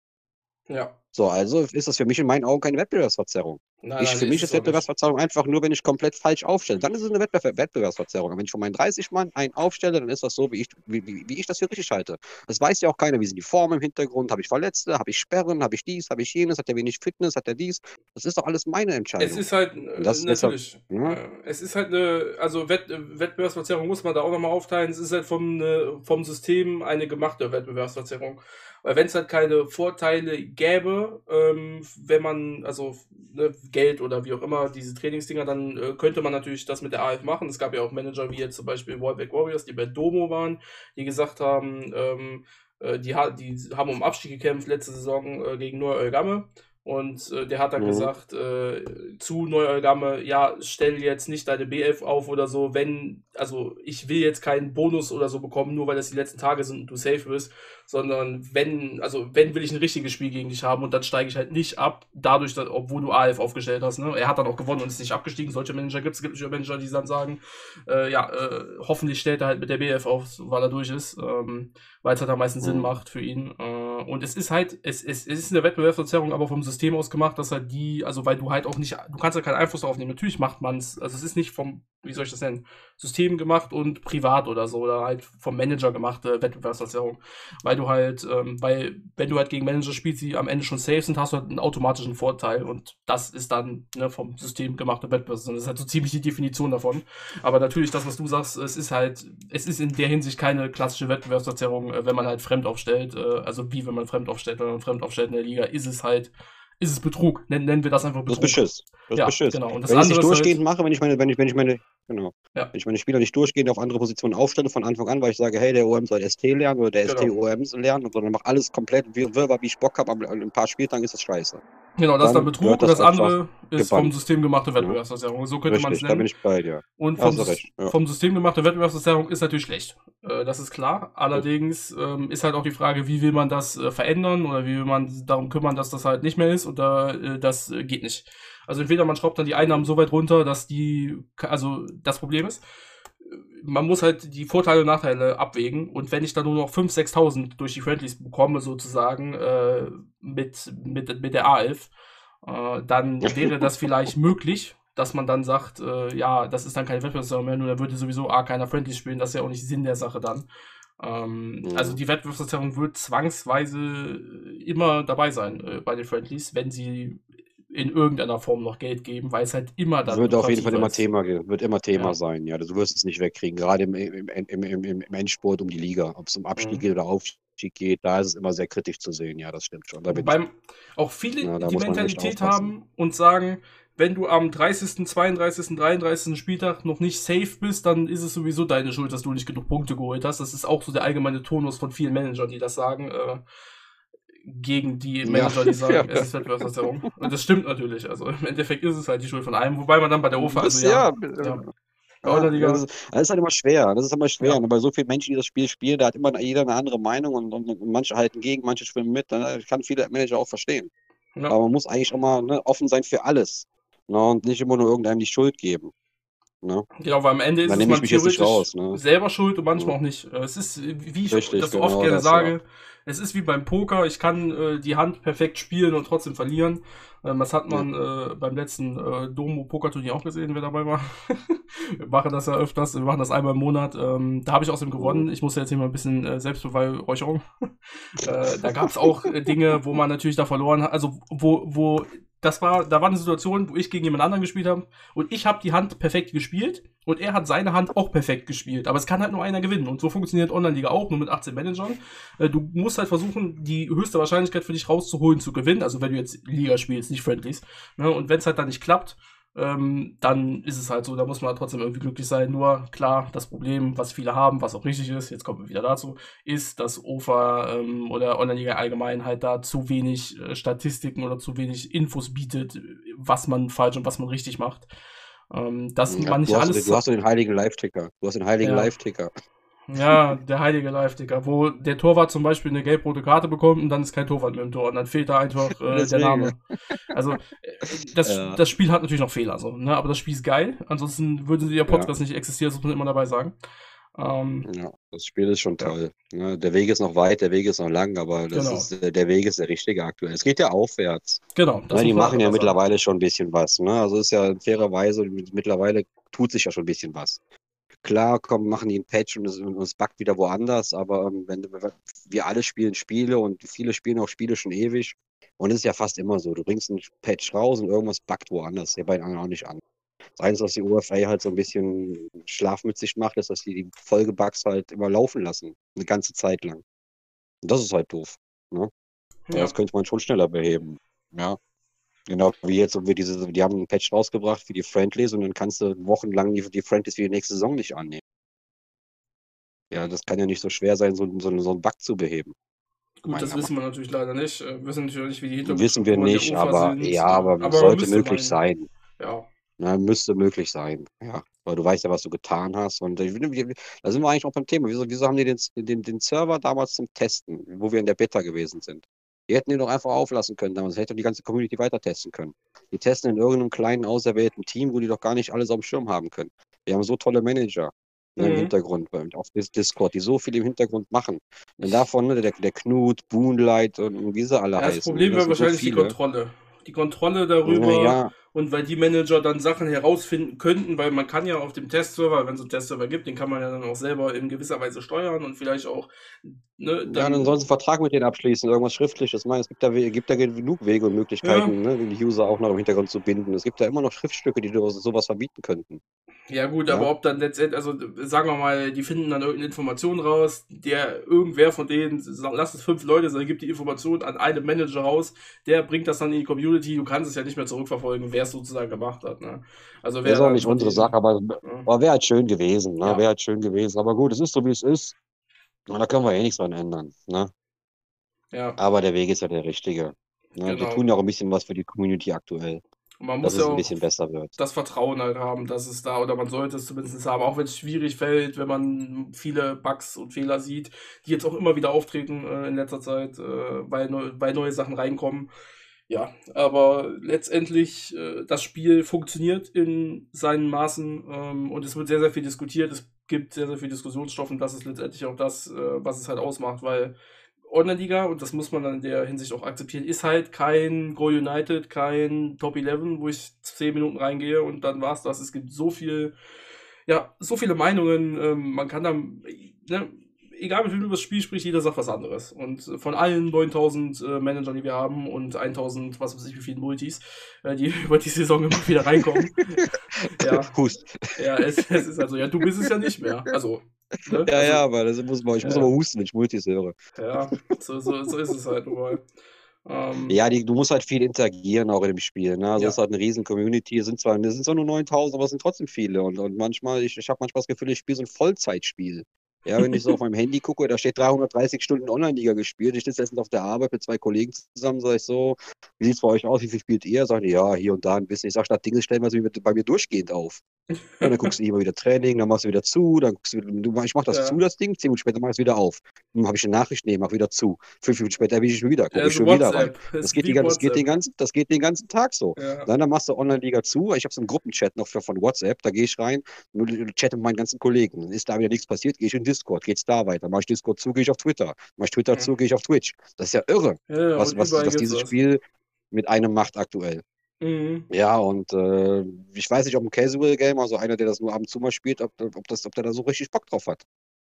Ja. So, also ist das für mich in meinen Augen keine Wettbewerbsverzerrung. Nein, ich, nein, für mich ist, Wettbewerbsverzerrung einfach nur, wenn ich komplett falsch aufstelle. Dann ist es eine Wettbewerb Wettbewerbsverzerrung. wenn ich von meinen 30 Mann einen aufstelle, dann ist das so, wie ich, wie, wie, wie ich das für richtig halte. Das weiß ja auch keiner. Wie sind die Formen im Hintergrund? Habe ich Verletzte? Habe ich Sperren? Habe ich dies? Habe ich jenes? Hat der wenig Fitness? Hat der dies? Das ist doch alles meine Entscheidung. Es ist halt, das natürlich. Halt, ja? Es ist halt eine, also Wett, Wettbewerbsverzerrung muss man da auch nochmal aufteilen. Es ist halt vom, ne, vom System eine gemachte Wettbewerbsverzerrung. Weil wenn es halt keine Vorteile gäbe, ähm, wenn man, also ne, Geld oder wie auch immer, diese Trainingsdinger, dann äh, könnte man natürlich das mit der AF machen. Es gab ja auch Manager wie jetzt zum Beispiel Wallback Warriors, die bei Domo waren, die gesagt haben, ähm, äh, die, die haben um Abstieg gekämpft letzte Saison äh, gegen Neu Gamme und äh, der hat dann mhm. gesagt äh, zu Neuergamme, ja, stell jetzt nicht deine B11 auf oder so, wenn, also ich will jetzt keinen Bonus oder so bekommen, nur weil das die letzten Tage sind und du safe bist, sondern wenn, also wenn will ich ein richtiges Spiel gegen dich haben und dann steige ich halt nicht ab, dadurch, dass, obwohl du AF aufgestellt hast. Ne? Er hat dann auch gewonnen und ist nicht abgestiegen. Solche Manager gibt es, gibt es Manager, die dann sagen, äh, ja, äh, hoffentlich stellt er halt mit der BF auf, weil er durch ist, ähm, weil es halt am meisten mhm. Sinn macht für ihn. Äh, und es ist halt, es, es, es ist eine Wettbewerbsverzerrung, aber vom System aus gemacht, dass halt die, also weil du halt auch nicht, du kannst ja keinen Einfluss darauf nehmen. Natürlich macht man es, also es ist nicht vom, wie soll ich das nennen, System gemacht und privat oder so, oder halt vom Manager gemachte Wettbewerbsverzerrung. Weil du halt, ähm, weil wenn du halt gegen Manager spielst, die am Ende schon safe sind, hast du halt einen automatischen Vorteil und das ist dann ne, vom System gemachte Wettbewerbsverzerrung. Das ist halt so ziemlich die Definition davon. Aber natürlich, das, was du sagst, es ist halt, es ist in der Hinsicht keine klassische Wettbewerbsverzerrung, äh, wenn man halt fremd aufstellt, äh, also wie wenn man fremd aufstellt, wenn man fremd aufstellt in der Liga, ist es halt ist es Betrug. Nennen, nennen wir das einfach Betrug. Das ist Beschiss. Das ja, Beschiss. Genau. Und das wenn ich es nicht durchgehend halt... mache, wenn ich meine, wenn ich, wenn ich meine, genau. Ja. Wenn ich meine Spieler nicht durchgehend auf andere Positionen aufstelle von Anfang an, weil ich sage, hey, der OM soll ST lernen oder der genau. ST OM lernen, sondern mache alles komplett wirrwarr, wie ich Bock habe, aber ein paar Spieltagen ist das scheiße. Genau, das ist dann Betrug und das andere ist vom System gemachte Wettbewerbsverzerrung. So könnte man es nennen. Da bin ich bei dir. Und vom, ja. vom System gemachte Wettbewerbsverzerrung ist natürlich schlecht. Äh, das ist klar. Allerdings ähm, ist halt auch die Frage, wie will man das äh, verändern oder wie will man darum kümmern, dass das halt nicht mehr ist oder äh, das äh, geht nicht. Also entweder man schraubt dann die Einnahmen so weit runter, dass die, also das Problem ist, man muss halt die Vorteile und Nachteile abwägen. Und wenn ich dann nur noch 5.000, 6.000 durch die Friendlies bekomme, sozusagen, äh, mit, mit, mit der A11, äh, dann *laughs* wäre das vielleicht möglich, dass man dann sagt, äh, ja, das ist dann keine Wettbewerbsverzerrung mehr, nur da würde sowieso A, keiner Friendly spielen, das ist ja auch nicht Sinn der Sache dann. Ähm, mhm. Also die Wettbewerbsverzerrung wird zwangsweise immer dabei sein äh, bei den Friendlies, wenn sie in irgendeiner Form noch Geld geben, weil es halt immer dann. Wird auf jeden Fall immer Thema, wird immer Thema ja. sein, ja. Du wirst es nicht wegkriegen, gerade im, im, im, im, im Endspurt um die Liga, ob es um Abstieg mhm. geht oder Aufstieg geht, da ist es immer sehr kritisch zu sehen, ja, das stimmt schon. Wobei auch viele ja, die Mentalität haben und sagen, wenn du am 30., 32., 33. Spieltag noch nicht safe bist, dann ist es sowieso deine Schuld, dass du nicht genug Punkte geholt hast. Das ist auch so der allgemeine Tonus von vielen Managern, die das sagen. Äh, gegen die Manager, ja. die sagen, *laughs* ja. es ist Wettbewerbsverzerrung. Und das stimmt natürlich. Also im Endeffekt ist es halt die Schuld von einem, wobei man dann bei der UFA, also ja, ja, ja. Ja, das, ist, das ist halt immer schwer. Das ist immer schwer. Und bei so vielen Menschen, die das Spiel spielen, da hat immer jeder eine andere Meinung und, und, und manche halten gegen, manche schwimmen mit. Ich kann viele Manager auch verstehen. Ja. Aber man muss eigentlich auch mal ne, offen sein für alles. Ne, und nicht immer nur irgendeinem die Schuld geben. Ne? Genau, weil am Ende ist es man theoretisch raus, ne? selber schuld und manchmal ja. auch nicht. Es ist, wie ich Richtig, das genau, oft gerne das, sage, es ist wie beim Poker, ich kann äh, die Hand perfekt spielen und trotzdem verlieren. Ähm, das hat man ja. äh, beim letzten äh, Domo Poker-Turnier auch gesehen, wer dabei war. *laughs* wir machen das ja öfters, wir machen das einmal im Monat. Ähm, da habe ich außerdem gewonnen. Ich musste jetzt hier mal ein bisschen äh, Selbstbeweihräucherung. *laughs* äh, da gab es auch äh, Dinge, wo man natürlich da verloren hat, also wo, wo das war, da war eine Situation, wo ich gegen jemand anderen gespielt habe und ich habe die Hand perfekt gespielt und er hat seine Hand auch perfekt gespielt. Aber es kann halt nur einer gewinnen und so funktioniert Online-Liga auch, nur mit 18 Managern. Äh, du musst halt versuchen, die höchste Wahrscheinlichkeit für dich rauszuholen, zu gewinnen. Also wenn du jetzt Liga spielst, nicht Friendlies. Ne? Und wenn es halt dann nicht klappt, ähm, dann ist es halt so, da muss man halt trotzdem irgendwie glücklich sein. Nur klar, das Problem, was viele haben, was auch richtig ist, jetzt kommen wir wieder dazu, ist, dass OFA ähm, oder Online-Liga allgemein halt da zu wenig äh, Statistiken oder zu wenig Infos bietet, was man falsch und was man richtig macht. Ähm, dass ja, man nicht du hast, alles. Du hast den heiligen Live-Ticker. Du hast den heiligen ja. Live-Ticker. Ja, der heilige Live-Ticker, wo der Torwart zum Beispiel eine gelb-rote Karte bekommt und dann ist kein Torwart mehr im Tor und dann fehlt da einfach äh, *laughs* der Name. Also, äh, das, ja. das Spiel hat natürlich noch Fehler, so, ne? aber das Spiel ist geil. Ansonsten würde der Podcast ja. nicht existieren, das muss man immer dabei sagen. Ähm, ja, das Spiel ist schon toll. Ja. Ne? Der Weg ist noch weit, der Weg ist noch lang, aber genau. ist, der Weg ist der richtige aktuell. Es geht ja aufwärts. Genau. Ne, die machen ja mittlerweile schon ein bisschen was. Ne? Also ist ja fairerweise, mittlerweile tut sich ja schon ein bisschen was. Klar, komm, machen die einen Patch und es, es backt wieder woanders, aber ähm, wenn, wir alle spielen Spiele und viele spielen auch Spiele schon ewig. Und es ist ja fast immer so. Du bringst einen Patch raus und irgendwas backt woanders. Hier bei den anderen auch nicht an. Das Einzige, was die UFA halt so ein bisschen Schlaf mit sich macht, ist, dass die die Folgebugs halt immer laufen lassen. Eine ganze Zeit lang. Und das ist halt doof. Ne? Ja. Das könnte man schon schneller beheben. Ja. Genau, wie jetzt, wir diese, die haben einen Patch rausgebracht für die Friendlies und dann kannst du wochenlang die, die Friendlies für die nächste Saison nicht annehmen. Ja, das kann ja nicht so schwer sein, so, so, so einen Bug zu beheben. Gut, das wissen wir natürlich leider nicht. Wir äh, wissen natürlich nicht, wie die Hintergründe Wissen wir nicht, aber sind. ja, aber, aber sollte möglich meinen. sein. Ja. Na, müsste möglich sein. Ja. Weil du weißt ja, was du getan hast. Und da sind wir eigentlich auch beim Thema. Wieso, wieso haben die den, den, den Server damals zum Testen, wo wir in der Beta gewesen sind? Die hätten ihn doch einfach auflassen können, damals hätte die ganze Community weiter testen können. Die testen in irgendeinem kleinen, auserwählten Team, wo die doch gar nicht alles auf dem Schirm haben können. Wir haben so tolle Manager ne, mhm. im Hintergrund, auf Discord, die so viel im Hintergrund machen. Und davon ne, der, der Knut, Boonlight und wie sie alle ja, heißen. Das Problem wäre wahrscheinlich so die Kontrolle. Die Kontrolle darüber. Ja, ja und weil die Manager dann Sachen herausfinden könnten, weil man kann ja auf dem Testserver, wenn es einen Testserver gibt, den kann man ja dann auch selber in gewisser Weise steuern und vielleicht auch. Ne, dann, ja, dann sollen sie einen Vertrag mit denen abschließen, irgendwas Schriftliches. Ich meine, es gibt da, gibt da genug Wege und Möglichkeiten, ja. ne, die User auch noch im Hintergrund zu binden. Es gibt da immer noch Schriftstücke, die sowas verbieten könnten. Ja, gut, ja. aber ob dann letztendlich, also sagen wir mal, die finden dann irgendeine Information raus, der irgendwer von denen, lass es fünf Leute sein, gibt die Information an einen Manager raus, der bringt das dann in die Community, du kannst es ja nicht mehr zurückverfolgen, wer es sozusagen gemacht hat. Ne? Also wer ist auch nicht unsere Sache, aber, ja. wäre halt schön gewesen. Ne? Ja. Wäre halt schön gewesen. Aber gut, es ist so, wie es ist. Und da können wir eh nichts dran ändern. Ne? Ja. Aber der Weg ist ja der richtige. Ne? Genau. Wir tun ja auch ein bisschen was für die Community aktuell. Und man muss ja ein bisschen besser wird. Das Vertrauen halt haben, dass es da, oder man sollte es zumindest haben, auch wenn es schwierig fällt, wenn man viele Bugs und Fehler sieht, die jetzt auch immer wieder auftreten äh, in letzter Zeit, äh, weil, neu, weil neue Sachen reinkommen ja, aber letztendlich, äh, das Spiel funktioniert in seinen Maßen ähm, und es wird sehr, sehr viel diskutiert. Es gibt sehr, sehr viel Diskussionsstoff und das ist letztendlich auch das, äh, was es halt ausmacht, weil Online-Liga, und das muss man dann in der Hinsicht auch akzeptieren, ist halt kein Go United, kein Top 11, wo ich 10 Minuten reingehe und dann war's das. Es gibt so viel, ja, so viele Meinungen, ähm, man kann dann, ne, egal mit wem du über das Spiel sprichst, jeder sagt was anderes. Und von allen 9000 äh, Managern, die wir haben und 1000, was weiß ich, wie viele Multis, äh, die *laughs* über die Saison immer wieder reinkommen. *laughs* ja, Hust. ja es, es ist also, ja, du bist es ja nicht mehr. Also, ne? Ja, also, ja, aber das muss man, ich muss Ja. aber husten, wenn ich Multis höre. Ja, so, so, so ist es halt nun mal. Ähm, Ja, die, du musst halt viel interagieren auch in dem Spiel. Ne? Also Ja. es ist halt eine riesen Community. Es sind zwar, es sind zwar nur 9000, aber es sind trotzdem viele. Und, und manchmal, ich, ich habe manchmal das Gefühl, ich spiele so ein Vollzeitspiel. Ja, wenn ich so auf meinem Handy gucke, da steht 330 Stunden Online-Liga gespielt. Ich sitze letztens auf der Arbeit mit zwei Kollegen zusammen, sage ich so, wie sieht's bei euch aus? Wie viel spielt ihr? Sagen die, ja, hier und da ein bisschen. Ich sage, statt Dinge stellen wir sie bei mir durchgehend auf. Und dann guckst du immer wieder Training, dann machst du wieder zu, dann guckst du, ich mach das Ja. zu, das Ding, zehn Minuten später mach ich es wieder auf. Dann habe ich eine Nachricht, nee, mach wieder zu. Fünf Minuten später bin ich schon wieder, guck ja, ich schon wieder rein. WhatsApp. Es Das geht, die, das, geht den WhatsApp. ganzen, das geht den ganzen Tag so. Ja. Dann, dann machst du Online-Liga zu. Ich habe so einen Gruppenchat noch für, von WhatsApp. Da gehe ich rein, chatte mit meinen ganzen Kollegen. Ist da wieder nichts passiert, gehe ich in Discord, geht's da weiter. Mach ich Discord zu, gehe ich auf Twitter. Mach ich Twitter Mhm. zu, gehe ich auf Twitch. Das ist ja irre, Ja, ja, was, was, was dieses das. Spiel mit einem macht aktuell. Mhm. Ja, und äh, ich weiß nicht, ob ein Casual Game, also einer, der das nur ab und zu mal spielt, ob, ob, das, ob der da so richtig Bock drauf hat.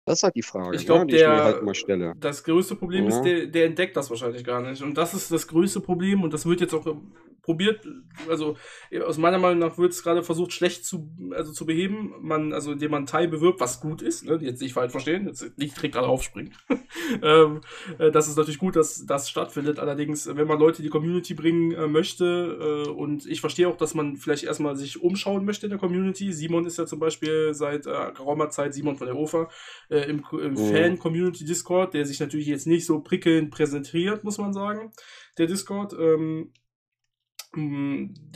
Das ist halt die Frage, Ich ne, glaube, die ich mir der, halt immer stelle. das größte Problem Ja. ist, der, der entdeckt das wahrscheinlich gar nicht. Und das ist das größte Problem und das wird jetzt auch probiert, also äh, aus meiner Meinung nach wird es gerade versucht, schlecht zu, also zu beheben, man, also indem man Teil bewirbt, was gut ist, ne? jetzt nicht falsch verstehen, jetzt nicht direkt gerade aufspringen. *laughs* ähm, äh, das ist natürlich gut, dass das stattfindet. Allerdings, wenn man Leute in die Community bringen äh, möchte, äh, und ich verstehe auch, dass man vielleicht erstmal sich umschauen möchte in der Community. Simon ist ja zum Beispiel seit äh, geraumer Zeit, Simon von der OFA, äh, im, im Mhm. Fan-Community-Discord, der sich natürlich jetzt nicht so prickelnd präsentiert, muss man sagen, der Discord. Ähm,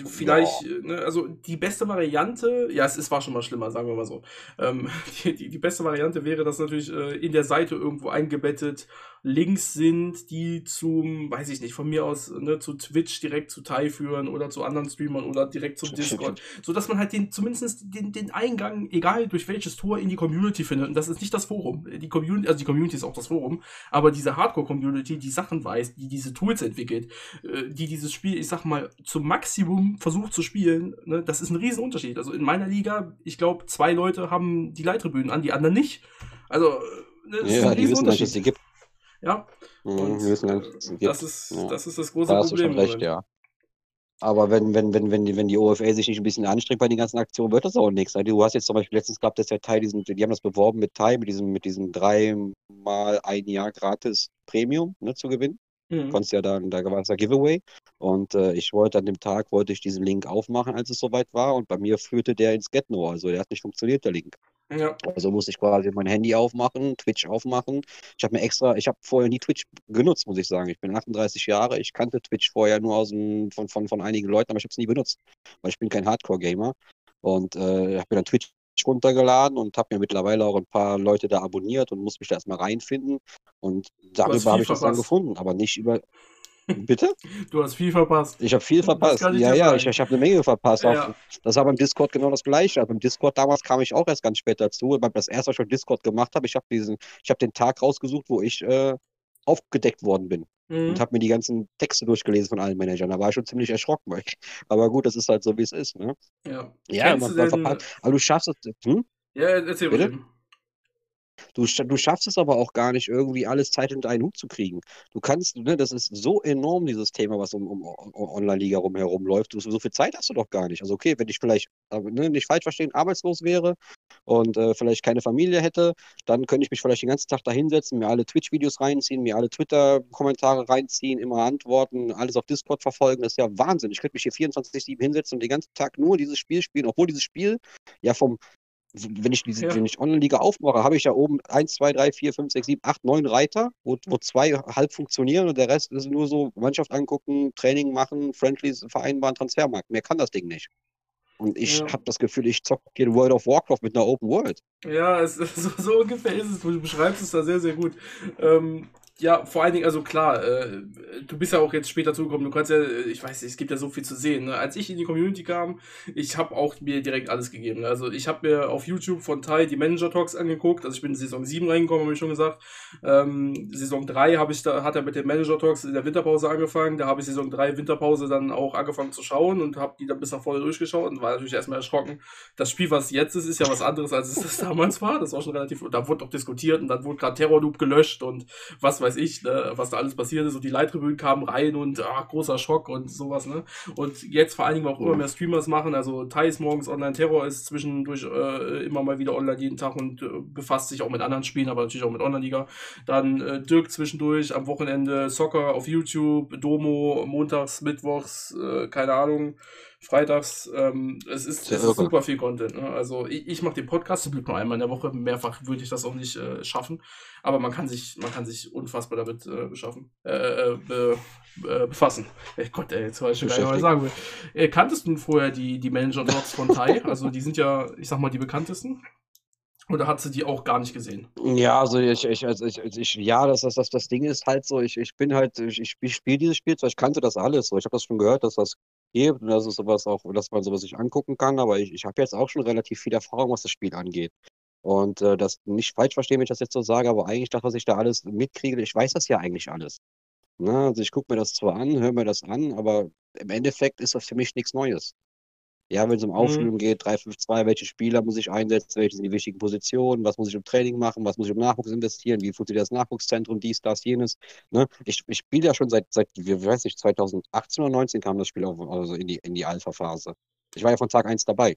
vielleicht, äh, ne, also die beste Variante, ja, es, es war schon mal schlimmer, sagen wir mal so. Ähm, *laughs* die, die, die beste Variante wäre, dass natürlich äh, in der Seite irgendwo eingebettet Links sind, die zum, weiß ich nicht, von mir aus ne, zu Twitch direkt zu Tai führen oder zu anderen Streamern oder direkt zum Discord, so dass man halt den zumindest den, den Eingang, egal durch welches Tor, in die Community findet. Und das ist nicht das Forum. Die Community, also die Community ist auch das Forum, aber diese Hardcore-Community, die Sachen weiß, die diese Tools entwickelt, äh, die dieses Spiel, ich sag mal, zum Maximum versucht zu spielen, ne, das ist ein Riesenunterschied. Also in meiner Liga, ich glaube, zwei Leute haben die Leittribünen an, die anderen nicht. Also, äh, ne, das ist Ja, ein die wissen dass es die gibt. Ja, Mhm, und das ist, Ja. das ist das große Da hast du Problem. schon recht, ja. Aber wenn, wenn, wenn, wenn, die, wenn die OFA sich nicht ein bisschen anstrengt bei den ganzen Aktionen, wird das auch nichts. Also Du hast jetzt zum Beispiel letztens gehabt, dass der Teil diesen, die haben das beworben mit Teil, mit diesem, mit diesem dreimal ein Jahr gratis Premium ne, zu gewinnen. Mhm. Konntest ja dann, da war es ja Giveaway. Und äh, ich wollte an dem Tag, wollte ich diesen Link aufmachen, als es soweit war. Und bei mir führte der ins Getno. Also der hat nicht funktioniert, der Link. Ja, Also musste ich quasi mein Handy aufmachen, Twitch aufmachen. Ich habe mir extra, ich habe vorher nie Twitch genutzt, muss ich sagen. Ich bin 38 Jahre, ich kannte Twitch vorher nur aus dem, von, von, von einigen Leuten, aber ich habe es nie benutzt, weil ich bin kein Hardcore-Gamer. Und äh, habe mir dann Twitch runtergeladen und habe mir mittlerweile auch ein paar Leute da abonniert und musste mich da erstmal reinfinden. Und darüber habe ich das dann gefunden, aber nicht über. Bitte? du hast viel verpasst. Ich habe viel verpasst. Ja, ja, ich, ich habe eine Menge verpasst. Ja. das war beim Discord genau das Gleiche. Also beim Discord damals kam ich auch erst ganz spät dazu. Beim- Das erste, was ich beim Discord gemacht habe, ich habe habe den Tag rausgesucht, wo ich äh, aufgedeckt worden bin Mhm. und habe mir die ganzen Texte durchgelesen von allen Managern. Da war ich schon ziemlich erschrocken. Weil ich, aber gut, das ist halt so, wie es ist. Ne? Ja. Ja, man, man verpasst. Aber du schaffst es. Hm? Ja, erzähl mal Bitte? eben. Du, du schaffst es aber auch gar nicht, irgendwie alles Zeit unter einen Hut zu kriegen. Du kannst, ne, das ist so enorm, dieses Thema, was um, um, Online-Liga rumherum läuft. Du, so viel Zeit hast du doch gar nicht. Also okay, wenn ich vielleicht, aber, ne, nicht falsch verstehen, arbeitslos wäre und äh, vielleicht keine Familie hätte, dann könnte ich mich vielleicht den ganzen Tag da hinsetzen, mir alle Twitch-Videos reinziehen, mir alle Twitter-Kommentare reinziehen, immer antworten, alles auf Discord verfolgen. Das ist ja Wahnsinn. Ich könnte mich hier 24-7 hinsetzen und den ganzen Tag nur dieses Spiel spielen, obwohl dieses Spiel ja vom wenn ich diese, Ja. wenn ich Online-Liga aufmache, habe ich ja oben 1, 2, 3, 4, 5, 6, 7, 8, 9 Reiter, wo, wo zwei halb funktionieren und der Rest ist nur so Mannschaft angucken, Training machen, Friendlies vereinbaren, Transfermarkt. Mehr kann das Ding nicht. Und ich Ja. habe das Gefühl, ich zocke hier World of Warcraft mit einer Open World. Ja, es, *laughs* so, so ungefähr ist es. Du beschreibst es da sehr, sehr gut. Ähm, Ja, vor allen Dingen, also klar, äh, du bist ja auch jetzt später zugekommen, du kannst ja, ich weiß nicht, es gibt ja so viel zu sehen. Ne? Als ich in die Community kam, ich habe auch mir direkt alles gegeben. Ne? Also ich habe mir auf YouTube von Tai die Manager Talks angeguckt, also ich bin in Saison 7 reingekommen, habe ich schon gesagt. Ähm, Saison 3 habe ich da, hat er mit den Manager Talks in der Winterpause angefangen, da habe ich Saison 3 Winterpause dann auch angefangen zu schauen und habe die dann bis nach vorne durchgeschaut und war natürlich erstmal erschrocken. Das Spiel, was jetzt ist, ist ja was anderes, als es *laughs* damals war. Das war schon relativ, da wurde auch diskutiert und dann wurde gerade Terror Loop gelöscht und was weiß weiß ich, ne, was da alles passiert ist und die Leittribünen kamen rein und ach, großer Schock und sowas, ne? Und jetzt vor allen Dingen auch immer mehr Streamers machen, also Thais morgens Online Terror ist zwischendurch äh, immer mal wieder online jeden Tag und äh, befasst sich auch mit anderen Spielen, aber natürlich auch mit Online-Liga. Dann äh, Dirk zwischendurch, am Wochenende Soccer auf YouTube, Domo, montags, mittwochs, äh, keine Ahnung freitags. Ähm, es ist, es ist super viel Content. Ne? Also ich, ich mache den Podcast zum Glück nur einmal in der Woche. Mehrfach würde ich das auch nicht äh, schaffen. Aber man kann sich, man kann sich unfassbar damit äh, beschaffen, äh, äh be, äh, befassen. Ey Gott, ey, jetzt weiß ich schon gar nicht, was ich sagen will. Äh, kanntest du vorher die, die Manager-Dots von Tai? *laughs* also die sind ja, ich sag mal, die bekanntesten. Oder hat sie die auch gar nicht gesehen? Ja, also ich, ich, also ich, ich ja, das, das, das, das Ding ist halt so, ich, ich bin halt, ich, ich spiele dieses Spiel, ich kannte das alles so. Ich habe das schon gehört, dass das gibt und dass es sowas auch, dass man sowas sich angucken kann. Aber ich, ich habe jetzt auch schon relativ viel Erfahrung, was das Spiel angeht. Und äh, das nicht falsch verstehen, wenn ich das jetzt so sage, aber eigentlich das, was ich da alles mitkriege, ich weiß das ja eigentlich alles. Ne? Also ich gucke mir das zwar an, höre mir das an, aber im Endeffekt ist das für mich nichts Neues. Ja, wenn es um Aufstellung mhm. geht, 3-5-2, welche Spieler muss ich einsetzen, welche sind die wichtigen Positionen, was muss ich im Training machen, was muss ich im Nachwuchs investieren, wie funktioniert das Nachwuchszentrum, dies, das, jenes. Ne? Ich, ich spiele ja schon seit, seit, wie weiß ich, 2018 oder 2019 kam das Spiel auf, also in die, in die Alpha-Phase. Ich war ja von Tag 1 dabei.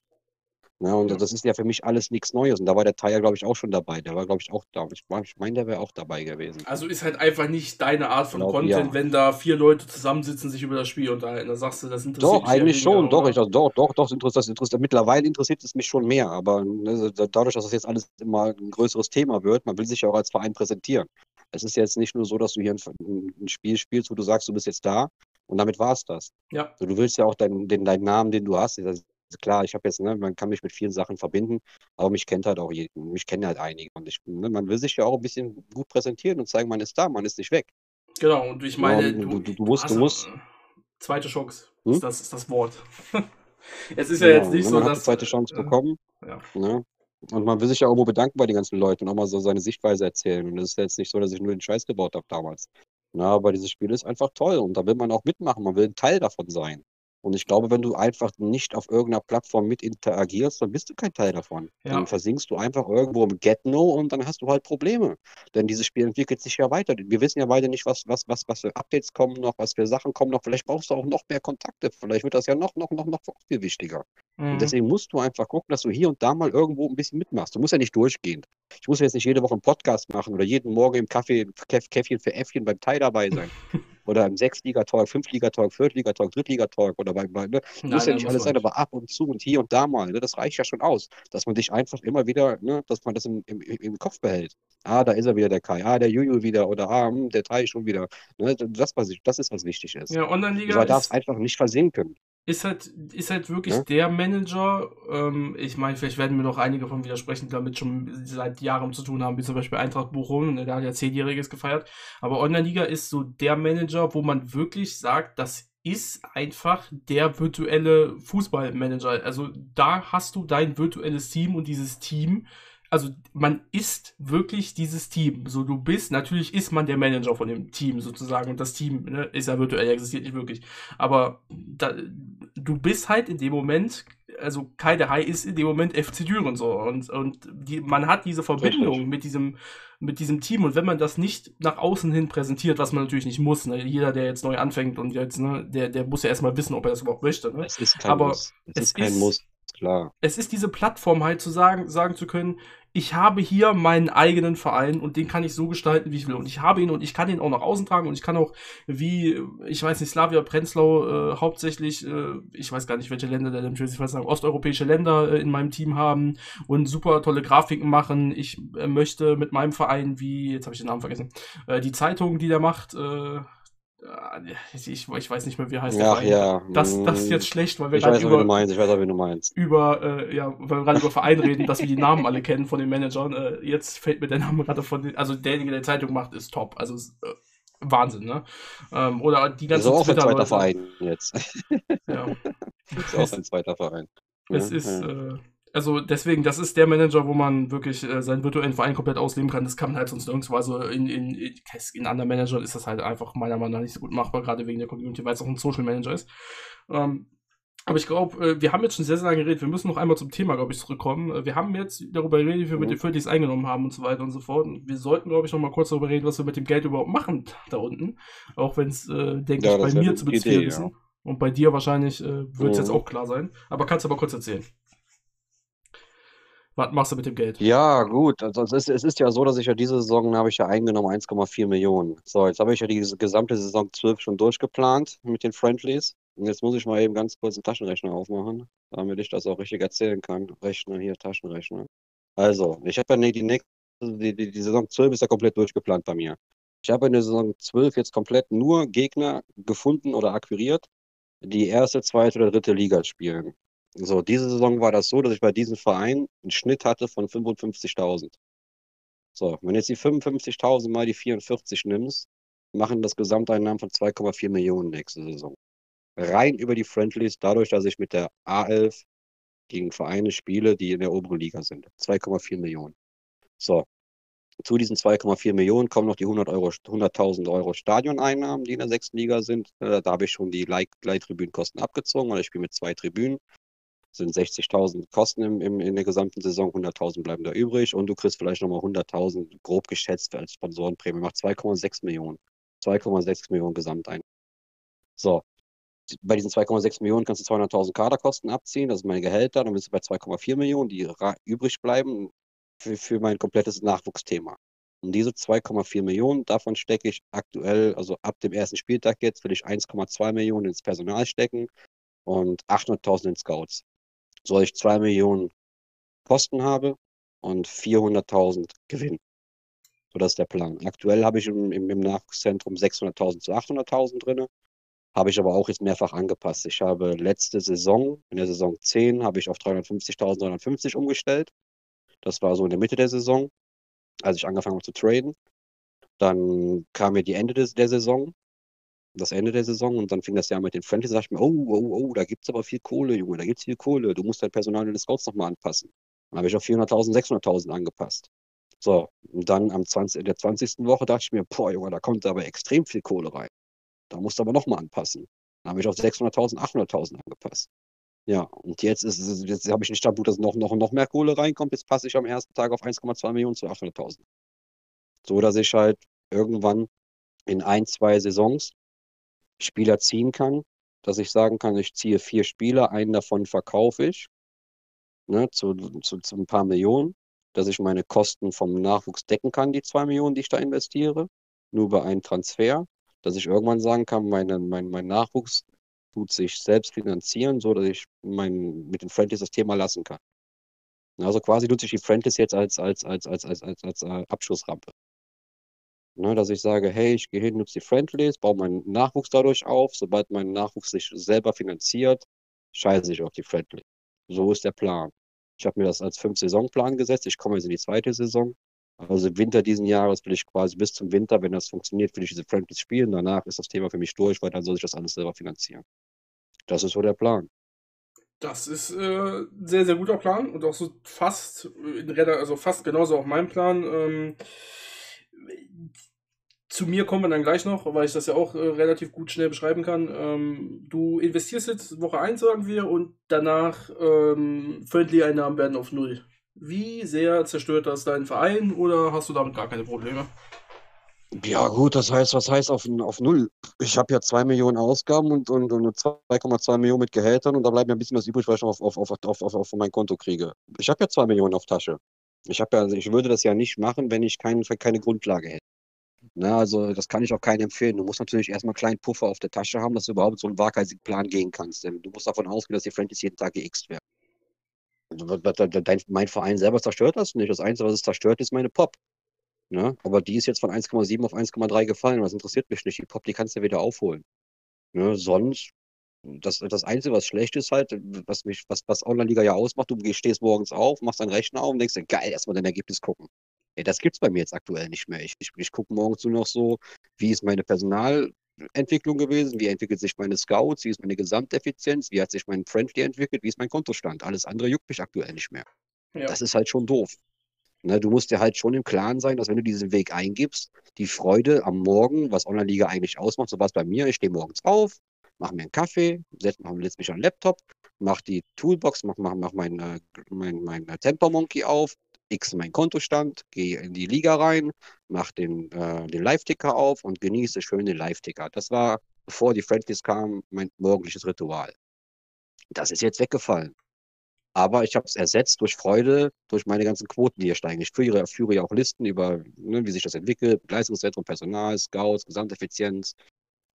Ne? Und ja. das ist ja für mich alles nichts Neues. Und da war der Teil, glaube ich, auch schon dabei. Der war, glaube ich, auch da. Ich, ich meine, der wäre auch dabei gewesen. Also ist halt einfach nicht deine Art von glaub, Content, ja. wenn da vier Leute zusammensitzen, sich über das Spiel unterhalten. Da sagst du, das interessiert Doch, eigentlich schon. Doch, ich, also, doch, doch, doch, interessiert, das interessiert. Mittlerweile interessiert es mich schon mehr. Aber ne, dadurch, dass das jetzt alles immer ein größeres Thema wird, man will sich ja auch als Verein präsentieren. Es ist jetzt nicht nur so, dass du hier ein, ein Spiel spielst, wo du sagst, du bist jetzt da und damit war es das. Ja. Also, du willst ja auch deinen, den, deinen Namen, den du hast, klar, ich habe jetzt, ne, man kann mich mit vielen Sachen verbinden, aber mich kennt halt auch jeden, mich kennen halt einige. Und ich, ne, man will sich ja auch ein bisschen gut präsentieren und zeigen, man ist da, man ist nicht weg. Genau, und ich meine, ja, du, du, du, musst, du musst. Zweite Chance, hm? ist, das, ist das Wort. *laughs* es ist ja, ja, jetzt nicht so, dass. Man zweite Chance äh, bekommen. Ja. Ne? Und man will sich ja irgendwo bedanken bei den ganzen Leuten und auch mal so seine Sichtweise erzählen. Und es ist jetzt nicht so, dass ich nur den Scheiß gebaut habe damals. Na, aber dieses Spiel ist einfach toll und da will man auch mitmachen, man will ein Teil davon sein. Und ich glaube, wenn du einfach nicht auf irgendeiner Plattform mit interagierst, dann bist du kein Teil davon. Ja. Dann versinkst du einfach irgendwo im Get-No und dann hast du halt Probleme. Denn dieses Spiel entwickelt sich ja weiter. Wir wissen ja beide nicht, was, was, was, was für Updates kommen noch, was für Sachen kommen noch. Vielleicht brauchst du auch noch mehr Kontakte. Vielleicht wird das ja noch, noch, noch, noch viel wichtiger. Mhm. Und deswegen musst du einfach gucken, dass du hier und da mal irgendwo ein bisschen mitmachst. Du musst ja nicht durchgehen. Ich muss jetzt nicht jede Woche einen Podcast machen oder jeden Morgen im Kaffee, Käffchen für Äffchen beim Teil dabei sein. *laughs* oder im Sechsliga-Talk, Fünfliga-Talk, Viertliga-Talk, Drittliga-Talk oder bei, bei ne? Nein, muss ja nicht alles sein, aber ab und zu und hier und da mal, ne? das reicht ja schon aus, dass man dich einfach immer wieder, ne? dass man das im, im, im Kopf behält. Ah, da ist er wieder, der Kai, ah, der Juju wieder oder ah, hm, der Tai schon wieder. Ne? Das, was ich, das ist, was wichtig ist. Ja, Online-Liga. Man darf es einfach nicht versinken ist halt, ist halt wirklich ja? der Manager. Ähm, ich meine, vielleicht werden mir noch einige von widersprechen, die damit schon seit Jahren zu tun haben, wie zum Beispiel Eintracht Bochum, ne, der hat ja zehnjähriges gefeiert. Aber Online-Liga ist so der Manager, wo man wirklich sagt, das ist einfach der virtuelle Fußballmanager. Also da hast du dein virtuelles Team und dieses Team also man ist wirklich dieses Team. So, du bist, natürlich ist man der Manager von dem Team sozusagen und das Team ne, ist ja virtuell, existiert nicht wirklich. Aber da, du bist halt in dem Moment, also Kai der Hai ist in dem Moment FC Düren so und, und die, man hat diese Verbindung mit diesem, mit diesem Team und wenn man das nicht nach außen hin präsentiert, was man natürlich nicht muss, ne, jeder, der jetzt neu anfängt und jetzt, ne, der, der muss ja erstmal wissen, ob er das überhaupt möchte. Ne? Es ist kein Aber Muss. Es, es ist kein ist, Muss, klar. Es ist diese Plattform halt zu sagen, sagen zu können, ich habe hier meinen eigenen Verein und den kann ich so gestalten, wie ich will. Und ich habe ihn und ich kann ihn auch nach außen tragen und ich kann auch, wie, ich weiß nicht, Slavia Prenzlau äh, hauptsächlich, äh, ich weiß gar nicht, welche Länder der denn, ich weiß sagen, osteuropäische Länder äh, in meinem Team haben und super tolle Grafiken machen. Ich äh, möchte mit meinem Verein, wie, jetzt habe ich den Namen vergessen, äh, die Zeitung, die der macht, äh, ich, ich, weiß nicht mehr, wie heißt der Ach, ja. Das, das ist jetzt schlecht, weil wir gerade über, du meinst. Ich weiß auch, wie du meinst. über, äh, ja, weil wir gerade über Verein reden, dass wir die Namen alle kennen von den Managern. Äh, jetzt fällt mir der Name gerade von den, also derjenige, der die Zeitung macht, ist top. Also äh, Wahnsinn, ne? Ähm, oder die ganzen Das ist auch ein zweiter Verein jetzt. Ja. *laughs* Das ist auch ein zweiter Verein. Es ja, ist, ja. Äh, also deswegen, das ist der Manager, wo man wirklich äh, seinen virtuellen Verein komplett ausleben kann. Das kann man halt sonst nirgendwo. Also in, in, in anderen Managern ist das halt einfach meiner Meinung nach nicht so gut machbar, gerade wegen der Community, weil es auch ein Social Manager ist. Ähm, aber ich glaube, äh, wir haben jetzt schon sehr, sehr lange geredet. Wir müssen noch einmal zum Thema, glaube ich, zurückkommen. Äh, wir haben jetzt darüber geredet, wie wir mhm. mit den Fötis eingenommen haben und so weiter und so fort. Und wir sollten, glaube ich, noch mal kurz darüber reden, was wir mit dem Geld überhaupt machen *laughs* da unten. Auch wenn es, äh, denke ja, ich, bei mir zu bezwingen ist. Ja. Und bei dir wahrscheinlich äh, wird es mhm. jetzt auch klar sein. Aber kannst du aber kurz erzählen. Was machst du mit dem Geld? Ja, gut. Also es ist, es ist ja so, dass ich ja diese Saison habe ich ja eingenommen 1,4 Millionen. So, jetzt habe ich ja die gesamte Saison 12 schon durchgeplant mit den Friendlies. Und jetzt muss ich mal eben ganz kurz einen Taschenrechner aufmachen, damit ich das auch richtig erzählen kann. Rechner hier, Taschenrechner. Also, ich habe ja die nächste, die, die, die Saison 12 ist ja komplett durchgeplant bei mir. Ich habe in der Saison 12 jetzt komplett nur Gegner gefunden oder akquiriert, die erste, zweite oder dritte Liga spielen. So, diese Saison war das so, dass ich bei diesem Verein einen Schnitt hatte von 55.000. So, wenn jetzt die 55.000 mal die 44 nimmst, machen das Gesamteinnahmen von 2,4 Millionen nächste Saison. Rein über die Friendlies, dadurch, dass ich mit der A11 gegen Vereine spiele, die in der oberen Liga sind. 2,4 Millionen. So, zu diesen 2,4 Millionen kommen noch die 100 Euro, 100.000 Euro Stadioneinnahmen, die in der sechsten Liga sind. Äh, da habe ich schon die Leihtribünenkosten abgezogen, weil ich spiele mit zwei Tribünen sind 60.000 Kosten im, im, in der gesamten Saison, 100.000 bleiben da übrig und du kriegst vielleicht nochmal 100.000 grob geschätzt als Sponsorenprämie, macht 2,6 Millionen. 2,6 Millionen Gesamtein. So, bei diesen 2,6 Millionen kannst du 200.000 Kaderkosten abziehen, das ist meine Gehälter, dann bist du bei 2,4 Millionen, die übrig bleiben für, für mein komplettes Nachwuchsthema. Und diese 2,4 Millionen, davon stecke ich aktuell, also ab dem ersten Spieltag jetzt, will ich 1,2 Millionen ins Personal stecken und 800.000 in Scouts soll ich 2 Millionen Kosten habe und 400.000 Gewinn. So, das ist der Plan. Aktuell habe ich im, im, im Nachwuchszentrum 600.000 zu 800.000 drin. Habe ich aber auch jetzt mehrfach angepasst. Ich habe letzte Saison, in der Saison 10, habe ich auf 350.000, 350 umgestellt. Das war so in der Mitte der Saison, als ich angefangen habe zu traden. Dann kam mir die Ende des, der Saison das Ende der Saison und dann fing das Jahr mit den Friendlies, da dachte ich mir, oh, oh, oh, da gibt es aber viel Kohle, Junge, da gibt es viel Kohle, du musst dein Personal in den Scouts nochmal anpassen. Dann habe ich auf 400.000, 600.000 angepasst. So, und dann am 20, in der 20. Woche dachte ich mir, boah, Junge, da kommt aber extrem viel Kohle rein. Da musst du aber nochmal anpassen. Dann habe ich auf 600.000, 800.000 angepasst. Ja, und jetzt jetzt habe ich einen Stand, dass noch, noch, noch mehr Kohle reinkommt. Jetzt passe ich am ersten Tag auf 1,2 Millionen zu 800.000. So, dass ich halt irgendwann in ein, zwei Saisons Spieler ziehen kann, dass ich sagen kann, ich ziehe vier Spieler, einen davon verkaufe ich ne, zu, zu, zu ein paar Millionen, dass ich meine Kosten vom Nachwuchs decken kann, die zwei Millionen, die ich da investiere, nur über einen Transfer, dass ich irgendwann sagen kann, meine, mein, mein Nachwuchs tut sich selbst finanzieren, so dass ich mein, mit den Friendlies das Thema lassen kann. Also quasi nutze ich die Friendlies jetzt als, als, als, als, als, als, als äh, Abschussrampe. Ne, dass ich sage, hey, ich gehe hin, nutze die Friendlies, baue meinen Nachwuchs dadurch auf. Sobald mein Nachwuchs sich selber finanziert, scheiße ich auf die Friendlies. So ist der Plan. Ich habe mir das als Fünf-Saison-Plan gesetzt. Ich komme jetzt in die zweite Saison. Also Winter diesen Jahres will ich quasi bis zum Winter, wenn das funktioniert, will ich diese Friendlies spielen. Danach ist das Thema für mich durch, weil dann soll ich das alles selber finanzieren. Das ist so der Plan. Das ist äh, ein sehr, sehr guter Plan und auch so fast, also fast genauso auch mein Plan. Ähm, zu mir kommen wir dann gleich noch, weil ich das ja auch äh, relativ gut schnell beschreiben kann. Ähm, du investierst jetzt Woche 1, sagen wir, und danach ähm, Friendly-Einnahmen werden auf Null. Wie sehr zerstört das deinen Verein oder hast du damit gar keine Probleme? Ja, gut, das heißt, was heißt auf, auf Null? Ich habe ja 2 Millionen Ausgaben und, und, und 2,2 Millionen mit Gehältern und da bleibt mir ein bisschen was übrig, was ich auf, auf, auf, auf, auf, auf mein Konto kriege. Ich habe ja 2 Millionen auf Tasche. Ich, ja, also ich würde das ja nicht machen, wenn ich kein, keine Grundlage hätte. Ne, also das kann ich auch keinem empfehlen. Du musst natürlich erstmal einen kleinen Puffer auf der Tasche haben, dass du überhaupt so einen waghalsigen Plan gehen kannst. Du musst davon ausgehen, dass die Friendlies jeden Tag geixt werden. Also, dein, mein Verein selber zerstört das nicht. Das Einzige, was es zerstört, ist meine Pop. Ne? Aber die ist jetzt von 1,7 auf 1,3 gefallen. Das interessiert mich nicht. Die Pop, die kannst du ja wieder aufholen. Ne? Sonst, das, das Einzige, was schlecht ist halt, was mich, was, was Online-Liga ja ausmacht, du stehst morgens auf, machst deinen Rechner auf und denkst dir, geil, erstmal dein Ergebnis gucken. Ey, das gibt's bei mir jetzt aktuell nicht mehr. Ich, ich, ich gucke morgens nur noch so, wie ist meine Personalentwicklung gewesen, wie entwickelt sich meine Scouts, wie ist meine Gesamteffizienz, wie hat sich mein Friendly entwickelt, wie ist mein Kontostand. Alles andere juckt mich aktuell nicht mehr. Ja. Das ist halt schon doof. Ne, du musst dir halt schon im Klaren sein, dass wenn du diesen Weg eingibst, die Freude am Morgen, was Online-Liga eigentlich ausmacht, so was bei mir, ich stehe morgens auf, mache mir einen Kaffee, setze setz mich an den Laptop, mache die Toolbox, mache mach, mach mein, äh, mein, mein Temper Monkey auf, x meinen Kontostand, gehe in die Liga rein, mache den, äh, den Live-Ticker auf und genieße schön den Live-Ticker. Das war, bevor die Friendlies kamen, mein morgendliches Ritual. Das ist jetzt weggefallen. Aber ich habe es ersetzt durch Freude, durch meine ganzen Quoten, die hier steigen. Ich führe, führe ja auch Listen über, ne, wie sich das entwickelt, Leistungszentrum, Personal, Scouts, Gesamteffizienz,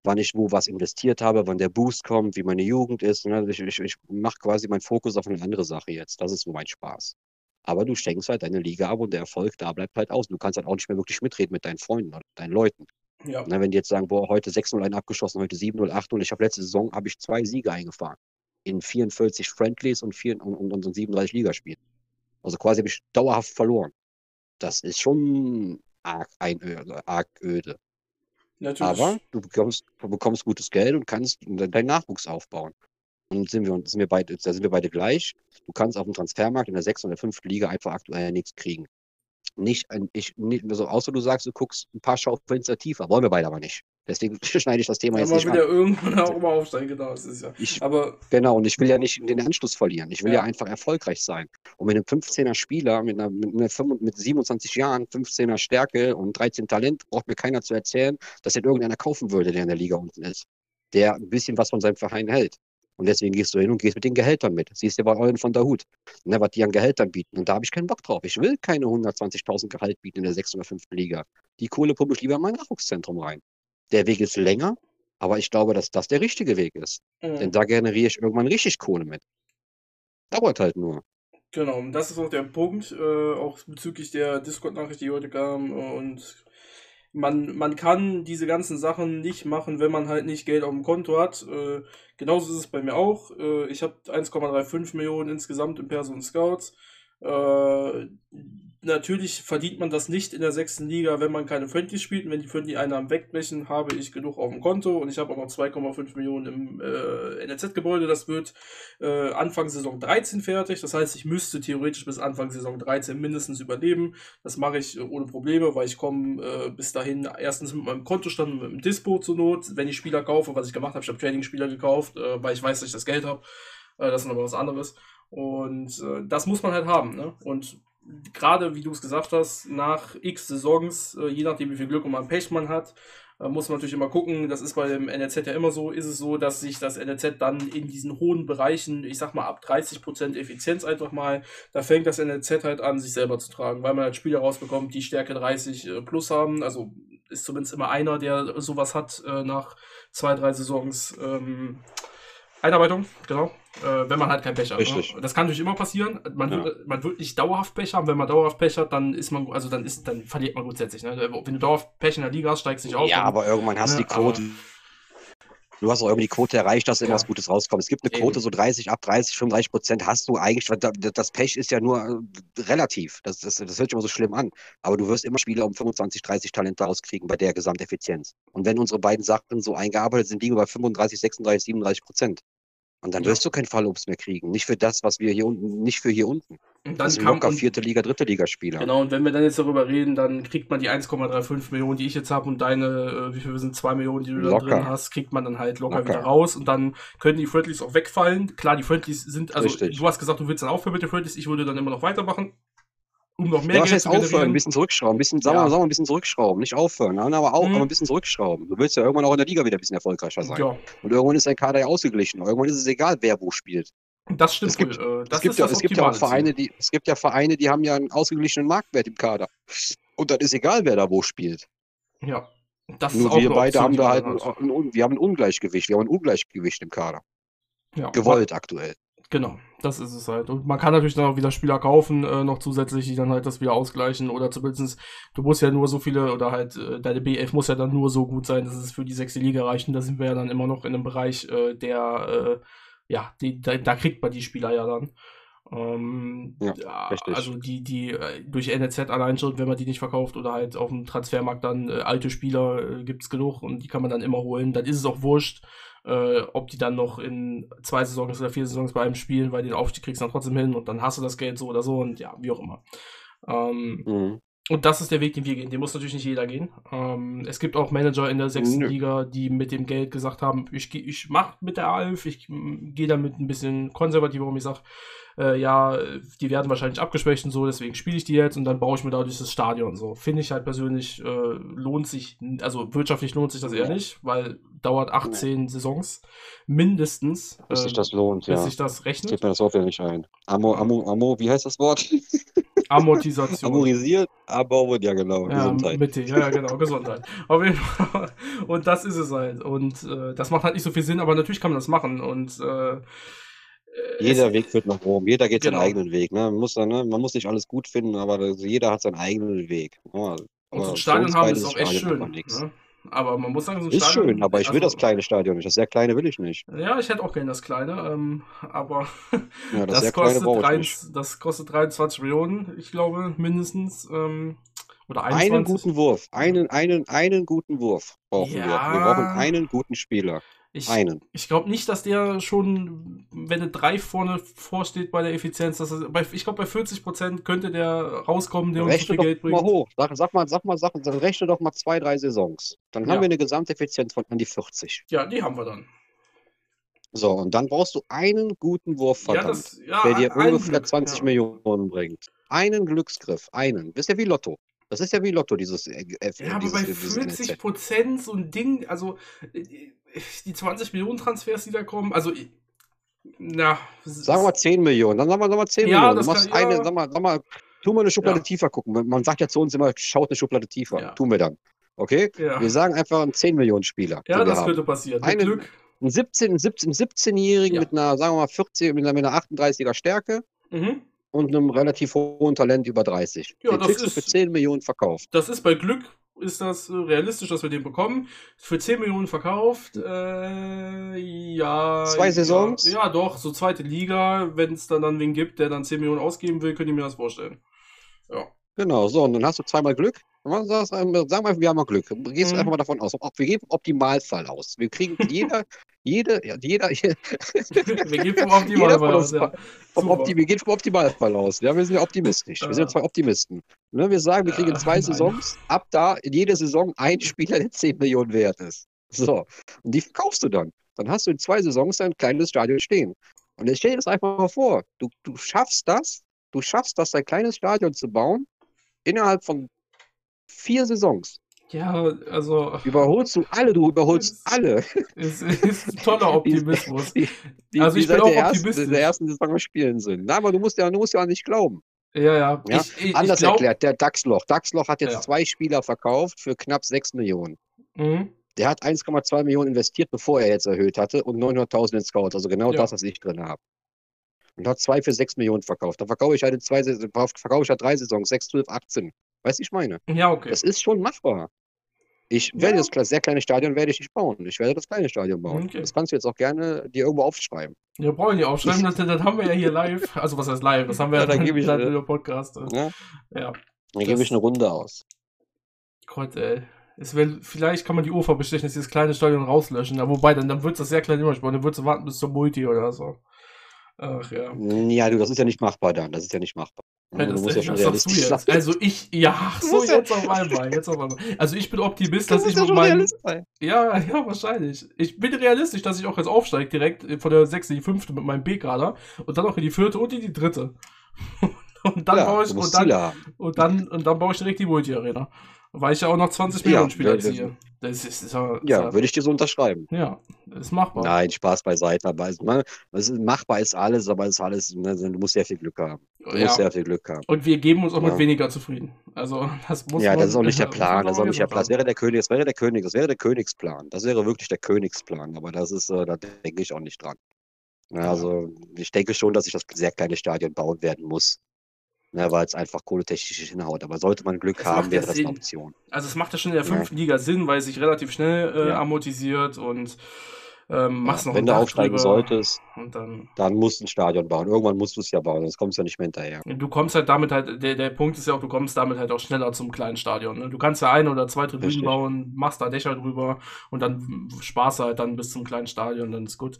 wann ich wo was investiert habe, wann der Boost kommt, wie meine Jugend ist. Ne? Ich, ich, ich mache quasi meinen Fokus auf eine andere Sache jetzt. Das ist so mein Spaß. Aber du schenkst halt deine Liga ab und der Erfolg da bleibt halt aus. Du kannst halt auch nicht mehr wirklich mitreden mit deinen Freunden oder deinen Leuten. Ja. Na, ne, wenn die jetzt sagen, boah, heute 6-0 abgeschossen, heute 7-0, 8-0, ich habe letzte Saison habe ich zwei Siege eingefahren in 44 Friendlies und, vier, und, und, und 37 Ligaspielen. Also quasi habe ich dauerhaft verloren. Das ist schon arg, einöde, arg öde. Natürlich. Aber du bekommst, bekommst gutes Geld und kannst deinen Nachwuchs aufbauen. Und sind wir, sind wir beide, da sind wir beide gleich. Du kannst auf dem Transfermarkt in der 6. oder 5. Liga einfach aktuell nichts kriegen. Nicht, ich, nicht also außer du sagst, du guckst ein paar Schaufenster tiefer. Wollen wir beide aber nicht. Deswegen *laughs* schneide ich das Thema ja, jetzt nicht will an. ja irgendwann auch mal aufsteigen, genau. Das ist ja. Ich, aber genau, und ich will ja nicht den Anschluss verlieren. Ich will ja, ja einfach erfolgreich sein. Und mit einem 15er Spieler, mit, einer, mit, einer, mit 27 Jahren, 15er Stärke und 13 Talent, braucht mir keiner zu erzählen, dass den irgendeiner kaufen würde, der in der Liga unten ist. Der ein bisschen was von seinem Verein hält. Und deswegen gehst du hin und gehst mit den Gehältern mit. Siehst du bei Eulen von der Hut, ne, was die an Gehältern bieten. Und da habe ich keinen Bock drauf. Ich will keine 120.000 Gehalt bieten in der 6. oder 5. Liga. Die Kohle pumpe ich lieber in mein Nachwuchszentrum rein. Der Weg ist länger, aber ich glaube, dass das der richtige Weg ist. Mhm. Denn da generiere ich irgendwann richtig Kohle mit. Dauert halt nur. Genau, und das ist auch der Punkt, äh, auch bezüglich der Discord-Nachricht, die heute kam. Und man, man kann diese ganzen Sachen nicht machen, wenn man halt nicht Geld auf dem Konto hat. Äh, genauso ist es bei mir auch. Äh, ich habe 1,35 Millionen insgesamt in Person Scouts. Äh, natürlich verdient man das nicht in der sechsten Liga, wenn man keine Friendly spielt. Und wenn die Friendly-Einnahmen wegbrechen, habe ich genug auf dem Konto und ich habe auch noch 2,5 Millionen im äh, NRZ-Gebäude. Das wird äh, Anfang Saison 13 fertig. Das heißt, ich müsste theoretisch bis Anfang Saison 13 mindestens überleben. Das mache ich äh, ohne Probleme, weil ich komme äh, bis dahin erstens mit meinem Kontostand und mit dem Dispo zur Not. Wenn ich Spieler kaufe, was ich gemacht habe, ich habe Trading-Spieler gekauft, äh, weil ich weiß, dass ich das Geld habe. Äh, das ist aber was anderes. Und äh, das muss man halt haben. Ne? Und gerade, wie du es gesagt hast, nach x Saisons, äh, je nachdem, wie viel Glück und man Pech man hat, äh, muss man natürlich immer gucken. Das ist bei dem NRZ ja immer so. Ist es so, dass sich das NRZ dann in diesen hohen Bereichen, ich sag mal ab 30% Effizienz einfach mal, da fängt das NRZ halt an, sich selber zu tragen, weil man halt Spieler rausbekommt, die Stärke 30 äh, plus haben. Also ist zumindest immer einer, der sowas hat nach zwei, drei Saisons. Ähm, Einarbeitung, genau. Äh, wenn man halt kein Pech hat. Ne? Richtig. Ne? Das kann natürlich immer passieren. Man, ja. wird, man wird nicht dauerhaft Pech haben. Wenn man dauerhaft Pech hat, dann ist man, also dann ist, dann verliert man grundsätzlich. Ne? Wenn du dauerhaft Pech in der Liga hast, steigst du nicht auf. Ja, dann, aber irgendwann hast du ne? die Quote. Du hast auch irgendwie die Quote erreicht, dass irgendwas ja. Gutes rauskommt. Es gibt eine Quote, Eben. so 30, ab 30, 35 Prozent hast du eigentlich. Das Pech ist ja nur äh, relativ. Das, das, das hört sich immer so schlimm an. Aber du wirst immer Spieler um 25, 30 Talente rauskriegen bei der Gesamteffizienz. Und wenn unsere beiden Sachen so eingearbeitet sind, liegen wir bei 35, 36, 37 Prozent. Und dann wirst du kein Fallobst mehr kriegen. Nicht für das, was wir hier unten, nicht für hier unten. Und dann das sind locker vierte Liga, dritte Liga-Spieler. Genau, und wenn wir dann jetzt darüber reden, dann kriegt man die 1,35 Millionen, die ich jetzt habe, und deine, äh, wie viel sind 2 Millionen, die du locker. da drin hast, kriegt man dann halt locker, locker, wieder raus. Und dann können die Friendlies auch wegfallen. Klar, die Friendlies sind, also Richtig. du hast gesagt, du willst dann aufhören mit den Friendlies, ich würde dann immer noch weitermachen um noch mehr ja, was Geld heißt zu aufhören, ein bisschen zurückschrauben, ein bisschen, sagen, ja. wir, sagen wir, ein bisschen zurückschrauben, nicht aufhören, aber auch, mhm. aber ein bisschen zurückschrauben. Du willst ja irgendwann auch in der Liga wieder ein bisschen erfolgreicher sein. Ja. Und irgendwann ist dein Kader ja ausgeglichen. Irgendwann ist es egal, wer wo spielt. Das stimmt. Es gibt, äh, das es gibt, ja, es gibt ja auch Vereine, die, es gibt ja Vereine, die haben ja einen ausgeglichenen Marktwert im Kader. Und dann ist egal, wer da wo spielt. Ja. Das Nur wir beide haben da halt ein, ein, wir haben ein Ungleichgewicht, wir haben ein Ungleichgewicht im Kader. Ja. Gewollt aktuell. Genau. Das ist es halt. Und man kann natürlich dann auch wieder Spieler kaufen, äh, noch zusätzlich, die dann halt das wieder ausgleichen. Oder zumindest, du musst ja nur so viele, oder halt äh, deine B11 muss ja dann nur so gut sein, dass es für die sechste Liga reicht. Und da sind wir ja dann immer noch in einem Bereich, äh, der, äh, ja, die, da, da kriegt man die Spieler ja dann. Ähm, Ja, ja, also die, die äh, durch NLZ allein schon, wenn man die nicht verkauft oder halt auf dem Transfermarkt dann äh, alte Spieler äh, gibt es genug und die kann man dann immer holen. Dann ist es auch wurscht, äh, ob die dann noch in zwei Saisons oder vier Saisons bei einem spielen, weil den Aufstieg kriegst du dann trotzdem hin und dann hast du das Geld so oder so und ja, wie auch immer. Ähm, Mhm. und das ist der Weg, den wir gehen. Den muss natürlich nicht jeder gehen. Ähm, es gibt auch Manager in der sechsten Nö. Liga, die mit dem Geld gesagt haben, ich, ich mache mit der Alf, ich mm, gehe damit ein bisschen konservativer um. Ich sage, äh, ja, die werden wahrscheinlich abgeschwächt und so, deswegen spiele ich die jetzt und dann baue ich mir dadurch das Stadion. So finde ich halt persönlich, äh, lohnt sich, also wirtschaftlich lohnt sich das eher Ja. nicht, weil dauert 18 Saisons mindestens, Bis sich ähm, das lohnt, bis ja. sich das rechnet. Geht mir das Software nicht ein. Amo, Amo, Amo, wie heißt das Wort? *laughs* Amortisation. Amorisiert, aber ja genau, Ja, Gesundheit. mit T, ja, ja, genau, Gesundheit. Auf jeden Fall. Und das ist es halt. Und äh, das macht halt nicht so viel Sinn, aber natürlich kann man das machen. Und äh, Jeder Weg führt nach Rom, jeder geht Genau. seinen eigenen Weg. Ne? Man, muss dann, ne? man muss nicht alles gut finden, aber das, jeder hat seinen eigenen Weg. Ja, und aber so ein Stadion haben ist auch echt Stadion schön. Ne? Aber man muss sagen, so ein Ist Stadion. schön, aber ich will also, das kleine Stadion nicht. Das sehr kleine will ich nicht. Ja, ich hätte auch gerne das kleine, ähm, aber *laughs* Ja, das, das, kleine kostet drei, nicht. das kostet 23 Millionen, ich glaube, mindestens. Ähm, oder Einen 21. guten Wurf, einen, einen, einen guten Wurf brauchen wir. Wir brauchen Ja. einen guten Spieler. Ich, Einen. Ich glaube nicht, dass der schon, wenn eine 3 vorne vorsteht bei der Effizienz, dass er, bei, ich glaube bei 40% könnte der rauskommen, der uns so Rechne viel doch Geld mal bringt. hoch. Sag, sag mal, sag mal, sag, dann rechne doch mal zwei, drei Saisons. Dann haben Ja. wir eine Gesamteffizienz von an die 40. Ja, die haben wir dann. So, und dann brauchst du einen guten Wurf, Ja, das, ja, der dir ungefähr Glück, 20 ja. Millionen bringt. Einen Glücksgriff, einen. Ist ja wie Lotto. Das ist ja wie Lotto, dieses, äh, äh, Ja, aber dieses, bei dieses 40 NLZ. Prozent so ein Ding, also äh, die 20 Millionen Transfers, die da kommen, also äh, na, Sagen wir mal 10 Millionen, dann sagen wir, sagen wir 10 Ja, Millionen. das Du machst kann- ja. eine, sag mal, sag mal, tu mal eine Schublade Ja. tiefer gucken. Man sagt ja zu uns immer, schaut eine Schublade tiefer. Ja. Tun wir dann. Okay? ja, Wir sagen einfach einen 10 Millionen Spieler. ja das haben. könnte passieren. Eine- Glück. Ein 17, ein 17, 17-Jährigen Ja. mit einer, sagen wir mal, 40, mit einer, mit einer 38er Stärke Mhm. Und einem relativ hohen Talent über 30. Ja, den das kriegst du ist- für 10 Millionen verkauft. Das ist bei Glück, ist das äh, realistisch, dass wir den bekommen. Für 10 Millionen verkauft, äh, ja. Zwei ja, Saisons? Ja, doch, so zweite Liga. Wenn es dann, dann wen gibt, der dann 10 Millionen ausgeben will, könnt ihr mir das vorstellen. Ja. Genau, so, und dann hast du zweimal Glück. Sagst, ähm, Sagen wir einfach, wir haben mal Glück. Du gehst Mhm. einfach mal davon aus. Wir gehen vom Optimalfall aus. Wir kriegen *laughs* jeder, jede, ja, *laughs* jeder, Wir gehen vom Optimalfall aus, uns ja. vom Super. Opti wir gehen vom Optimalfall aus. Ja, wir sind ja optimistisch. Wir sind Ja. zwei Optimisten. Ne, wir sagen, wir kriegen zwei nein. Saisons, ab da in jede Saison ein Spieler, der 10 Millionen wert ist. So. Und die verkaufst du dann. Dann hast du in zwei Saisons ein kleines Stadion stehen. Und jetzt stell dir das einfach mal vor. Du, du schaffst das, du schaffst das, ein kleines Stadion zu bauen, innerhalb von vier Saisons. Ja, also, Überholst du alle, du überholst Das- alle. es ist ein toller *laughs* Optimismus. Die, die, Also die ich bin auch der ersten, optimistisch. der ersten Saison Spielen sind. Na, aber du musst ja, du musst ja nicht glauben. Ja, ja. Ja, Ich, ich, Anders ich glaub, erklärt, der Dachsloch. Dachsloch hat jetzt Ja. zwei Spieler verkauft für knapp 6 Millionen. Mhm. Der hat 1,2 Millionen investiert, bevor er jetzt erhöht hatte und 900.000 in Scouts, also genau Ja. das, was ich drin habe. Und hat zwei für 6 Millionen verkauft. Dann verkaufe ich halt zwei, verkaufe ich halt drei Saisons, 6, 12, 18. Weißt du, ich meine? Ja, okay. Das ist schon machbar. Ich Ja. werde das kle- sehr kleine Stadion werde ich nicht bauen. Ich werde das kleine Stadion bauen. Okay. Das kannst du jetzt auch gerne dir irgendwo aufschreiben. Ja, brauche ich nicht aufschreiben, das, das haben wir ja hier live. Also, was heißt live? Das haben wir Ja, ja, dann gebe ich, äh, über Podcast. Ne? Ja, Dann gebe ich eine Runde aus. Gott, ey. Wär, vielleicht kann man die Ufer bestechen, dass dieses kleine Stadion rauslöschen. Ja, wobei, dann, dann wird das sehr klein immer spielen. Dann wird es warten bis zur Multi oder so. Ach ja. Ja, du, das ist ja nicht machbar dann. Das ist ja nicht machbar. Ja, das, ja schon realistisch sein. Also ich, ja, so, jetzt auf einmal, jetzt auf einmal. Also ich bin Optimist, dass ich ja mit meinem, ja, ja, wahrscheinlich. Ich bin realistisch, dass ich auch jetzt aufsteige direkt von der sechsten in die fünfte mit meinem B-Kader und dann auch in die vierte und in die dritte. *laughs* Und dann Ja, baue ich, und dann, Ziele haben. und dann, und dann baue ich direkt die Multi-Arena. Weil ich ja auch noch 20 Ja, Millionen Spieler ja, ja. ziehe. Das ist, ist ja, ist Ja, würde ich dir so unterschreiben. ja, ist machbar. Nein, Spaß beiseite. Aber es, man, es ist, machbar ist alles, aber es ist alles, ne, du musst sehr viel Glück haben. Du ja. musst sehr viel Glück haben. Und wir geben uns auch mit Ja. weniger zufrieden. Also, *laughs* das muss Ja, das ist auch nicht der *laughs* Plan. Das ist auch nicht der Plan. Das wäre der König, das wäre der König, das wäre der Königsplan. Das wäre wirklich der Königsplan. Aber das ist, äh, da denke ich auch nicht dran. Ja, also ich denke schon, dass sich das sehr kleine Stadion bauen werden muss. Ne, weil es einfach kohletechnisch nicht hinhaut. Aber sollte man Glück Es haben, wäre ja das eine Sinn. Option. Also es macht ja schon in der Ja. fünften Liga Sinn, weil es sich relativ schnell äh, Ja. amortisiert und ähm, machst Ja, noch wenn du aufsteigen solltest, dann dann musst du ein Stadion bauen. Irgendwann musst du es ja bauen, sonst kommst du ja nicht mehr hinterher. Du kommst halt damit halt, der, der Punkt ist ja auch, du kommst damit halt auch schneller zum kleinen Stadion. Ne? Du kannst ja ein oder zwei Tribünen bauen, machst da Dächer drüber und dann sparst du halt dann bis zum kleinen Stadion, dann ist gut.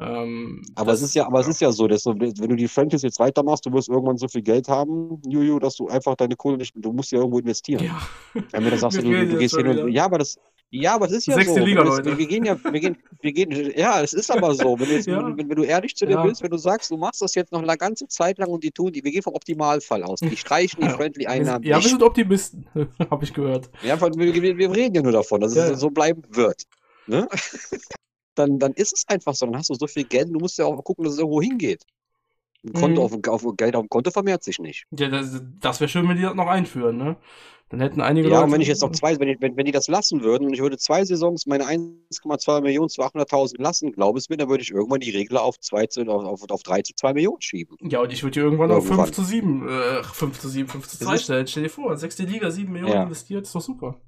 Ähm, Aber das- es ist ja, aber es ist ja so, dass du, wenn du die Franchise jetzt weitermachst, du wirst irgendwann so viel Geld haben, Juju, dass du einfach deine Kohle nicht, du musst ja irgendwo investieren. Ja, Wenn du dann sagst, *laughs* du, du gehst hin und, ja, aber das, ja, aber das ist ja Sechste so. Liga, Leute. Wir, wir gehen ja, wir gehen, wir gehen, ja, es ist aber so. Wenn du, jetzt, *laughs* Ja. wenn, wenn du ehrlich zu dir Ja. bist, wenn du sagst, du machst das jetzt noch eine ganze Zeit lang und die tun, die, wir gehen vom Optimalfall aus. Die streichen die Ja. Friendly-Einnahmen ja wir sind Optimisten, *laughs* habe ich gehört. Ja, wir, wir, wir reden ja nur davon, dass Ja, es ja. so bleiben wird. Ne? Dann, dann ist es einfach so. Dann hast du so viel Geld, du musst ja auch gucken, dass es irgendwo hingeht. Ein Konto Mhm. auf, auf, Geld auf dem Konto vermehrt sich nicht. Ja, das, das wäre schön, wenn die das noch einführen, ne? Dann hätten einige Ja, Leute. und wenn ich jetzt noch zwei, wenn, ich, wenn, wenn die das lassen würden und ich würde zwei Saisons meine 1,2 Millionen zu 800.000 lassen, glaube es mir, dann würde ich irgendwann die Regel auf, 2 zu, auf, auf, auf 3 zu 2 Millionen schieben. Ja, und ich würde hier irgendwann auf Irgendwann. 5 zu 7, äh, 5 zu 7, 5 zu Das 2 ist- stellen. Stell dir vor, sechste Liga, 7 Millionen Ja. investiert, ist doch super.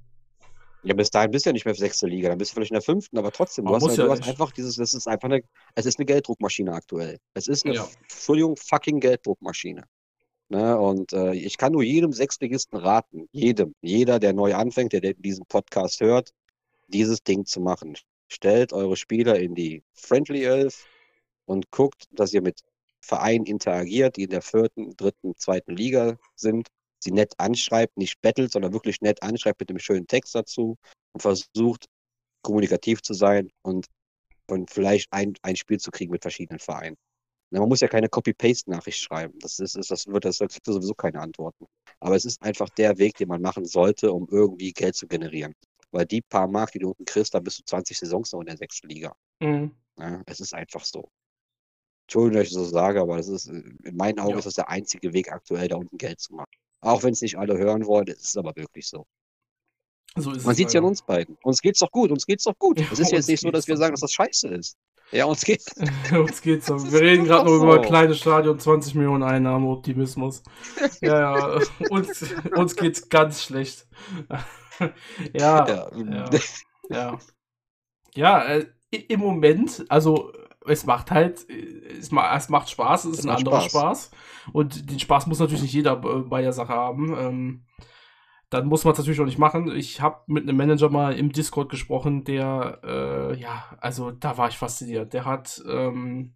Ja, bis dahin bist du ja nicht mehr sechste Liga, dann bist du vielleicht in der fünften, aber trotzdem, du hast, ja, du hast einfach dieses, das ist einfach eine, es ist eine Gelddruckmaschine aktuell. Es ist eine, Ja. Entschuldigung, fucking Gelddruckmaschine. Ne, und äh, ich kann nur jedem Sechstligisten raten, jedem, jeder, der neu anfängt, der, der diesen Podcast hört, dieses Ding zu machen. Stellt eure Spieler in die Friendly Elf und guckt, dass ihr mit Vereinen interagiert, die in der vierten, dritten, zweiten Liga sind, sie nett anschreibt, nicht bettelt, sondern wirklich nett anschreibt mit einem schönen Text dazu und versucht, kommunikativ zu sein und, und vielleicht ein, ein Spiel zu kriegen mit verschiedenen Vereinen. Man muss ja keine Copy-Paste-Nachricht schreiben. Das ist, ist, das wird, das da kriegst du sowieso keine Antworten. Aber es ist einfach der Weg, den man machen sollte, um irgendwie Geld zu generieren. Weil die paar Mark, die du unten kriegst, da bist du 20 Saisons noch in der sechsten Liga. Mhm. Ja, es ist einfach so. Entschuldigung, dass ich das so sage, aber das ist, in meinen Augen Ja. ist das der einzige Weg aktuell, da unten Geld zu machen. Auch wenn es nicht alle hören wollen, es ist aber wirklich so. So Man es sieht es ja an uns beiden. Uns geht's doch gut, uns geht's doch gut. Ja, Es ist jetzt nicht so, dass geht's wir sagen, dass das scheiße ist. Ja, uns geht. *laughs* Uns geht's. Das *laughs* Wir reden gerade noch über so. kleine Stadion, 20 Millionen Einnahmen, Optimismus. Ja, ja. *laughs* Uns, uns geht's ganz schlecht. ja, Ja, ja. Ja. Ja, äh, im Moment, also es macht halt, es, ma es macht Spaß, es ist ein anderer Spaß. Spaß. Und den Spaß muss natürlich nicht jeder äh, bei der Sache haben. Ähm, dann muss man es natürlich auch nicht machen. Ich habe mit einem Manager mal im Discord gesprochen, der, äh, ja, also da war ich fasziniert. Der hat, ähm,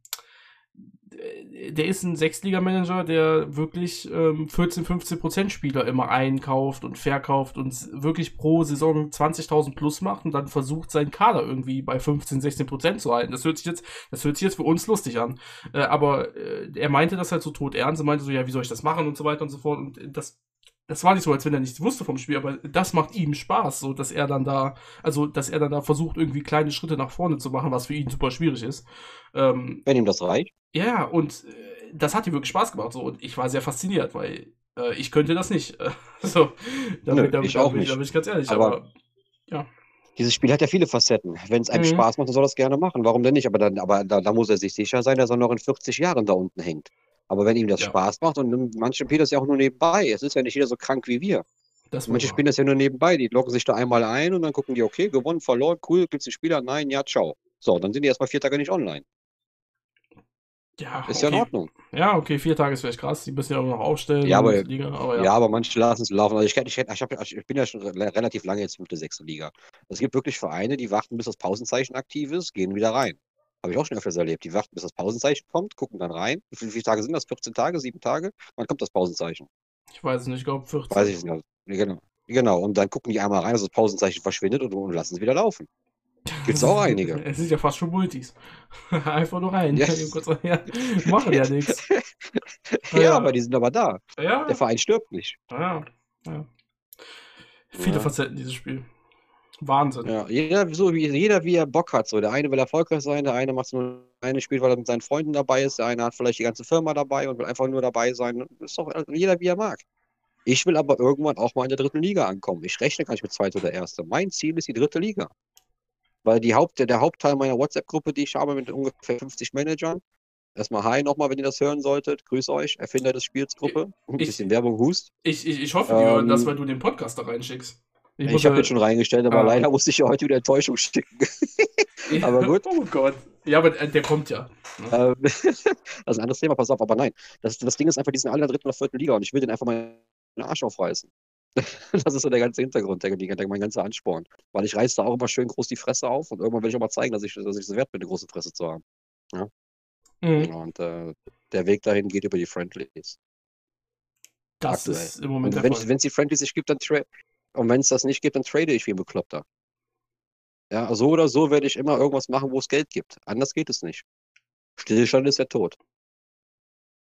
der ist ein Sechsliga-Manager, der wirklich ähm, 14, 15 Prozent Spieler immer einkauft und verkauft und wirklich pro Saison 20.000 plus macht und dann versucht, seinen Kader irgendwie bei 15, 16 Prozent zu halten. Das hört sich jetzt, das hört sich jetzt für uns lustig an. Äh, aber äh, er meinte das halt so tot ernst. Er meinte so, ja, wie soll ich das machen und so weiter und so fort. Und das, das war nicht so, als wenn er nichts wusste vom Spiel, aber das macht ihm Spaß, so dass er dann da, also dass er dann da versucht, irgendwie kleine Schritte nach vorne zu machen, was für ihn super schwierig ist. Ähm, Wenn ihm das reicht. Ja, ja, und äh, das hat ihm wirklich Spaß gemacht. So. Und ich war sehr fasziniert, weil äh, ich könnte das nicht. *laughs* so, da, Nö, bin- da, ich auch bin nicht. Da bin ich ganz ehrlich. Aber- Aber, ja. Dieses Spiel hat ja viele Facetten. Wenn es einem Mhm. Spaß macht, dann soll er es gerne machen. Warum denn nicht? Aber, dann, aber da, da muss er sich sicher sein, dass er noch in 40 Jahren da unten hängt. Aber wenn ihm das Ja. Spaß macht und manche spielen das ja auch nur nebenbei. Es ist ja nicht jeder so krank wie wir. Manche spielen das ja nur nebenbei. Die loggen sich da einmal ein und dann gucken die, okay, gewonnen, verloren, cool, gibt's die Spieler? Nein, ja, ciao. So, dann sind die erstmal vier Tage nicht online. Ja, Ist ja in okay. Ordnung. Ja, okay, vier Tage ist vielleicht krass. Die müssen ja auch noch aufstellen. Ja, aber- Liga, aber Ja, ja. aber manche lassen es laufen. Also ich, ich, ich, hab, ich bin ja schon re- relativ lange jetzt fünfte, sechste Liga. Es gibt wirklich Vereine, die warten, bis das Pausenzeichen aktiv ist, gehen wieder rein. Habe ich auch schon öfters erlebt. Die warten, bis das Pausenzeichen kommt, gucken dann rein. Wie viele, wie viele Tage sind das? 14 Tage, 7 Tage? Wann kommt das Pausenzeichen? Ich weiß es nicht, ich glaube 14. Weiß ich nicht. Genau. Genau. Und dann gucken die einmal rein, dass das Pausenzeichen verschwindet und, und lassen es wieder laufen. Gibt's auch einige. *laughs* Es sind ja fast schon Multis. *laughs* Einfach nur rein. Ja. Kurz, ja, machen ja nichts. *laughs* Ja, Ja. aber die sind aber da. Ja, Der Verein stirbt nicht. ja, ja. Viele. Facetten, dieses Spiel. Wahnsinn. Ja, jeder so wie jeder wie er Bock hat. So, der eine will erfolgreich sein, der eine macht nur eine Spiel, weil er mit seinen Freunden dabei ist, der eine hat vielleicht die ganze Firma dabei und will einfach nur dabei sein. Das ist doch jeder wie er mag. Ich will aber irgendwann auch mal in der dritten Liga ankommen. Ich rechne gar nicht mit zweite oder erste. Mein Ziel ist die dritte Liga. Weil die Haupt, der, der Hauptteil meiner WhatsApp-Gruppe, die ich habe mit ungefähr 50 Managern, Erstmal hi nochmal, wenn ihr das hören solltet. Grüß euch, Erfinder des Spiels Gruppe. Ein Ich- bisschen Werbung hust. Ich, ich, ich hoffe, die hören das, Ähm, weil du den Podcast da reinschickst. Ich, muss habe jetzt schon reingestellt, aber Ah. leider musste ich ja heute wieder Enttäuschung schicken. aber gut. *laughs* Oh Gott. Ja, aber äh, der kommt ja. Ähm, *laughs* das ist ein anderes Thema, pass auf, aber nein. Das, das Ding ist einfach, die sind alle in der dritten oder vierten Liga und ich will den einfach mal den Arsch aufreißen. *laughs* Das ist so der ganze Hintergrund, der, der, mein ganzer Ansporn. Weil ich reiße da auch immer schön groß die Fresse auf und irgendwann will ich auch mal zeigen, dass ich, dass ich es wert bin, eine große Fresse zu haben. Mhm. Und äh, der Weg dahin geht über die Friendlies. Das aktuell. ist im Moment Und der wenn es die Friendlies nicht gibt, dann trade. Und wenn es das nicht gibt, dann trade ich wie ein Bekloppter. Ja, so oder so werde ich immer irgendwas machen, wo es Geld gibt. Anders geht es nicht. Stillstand ist der Tod.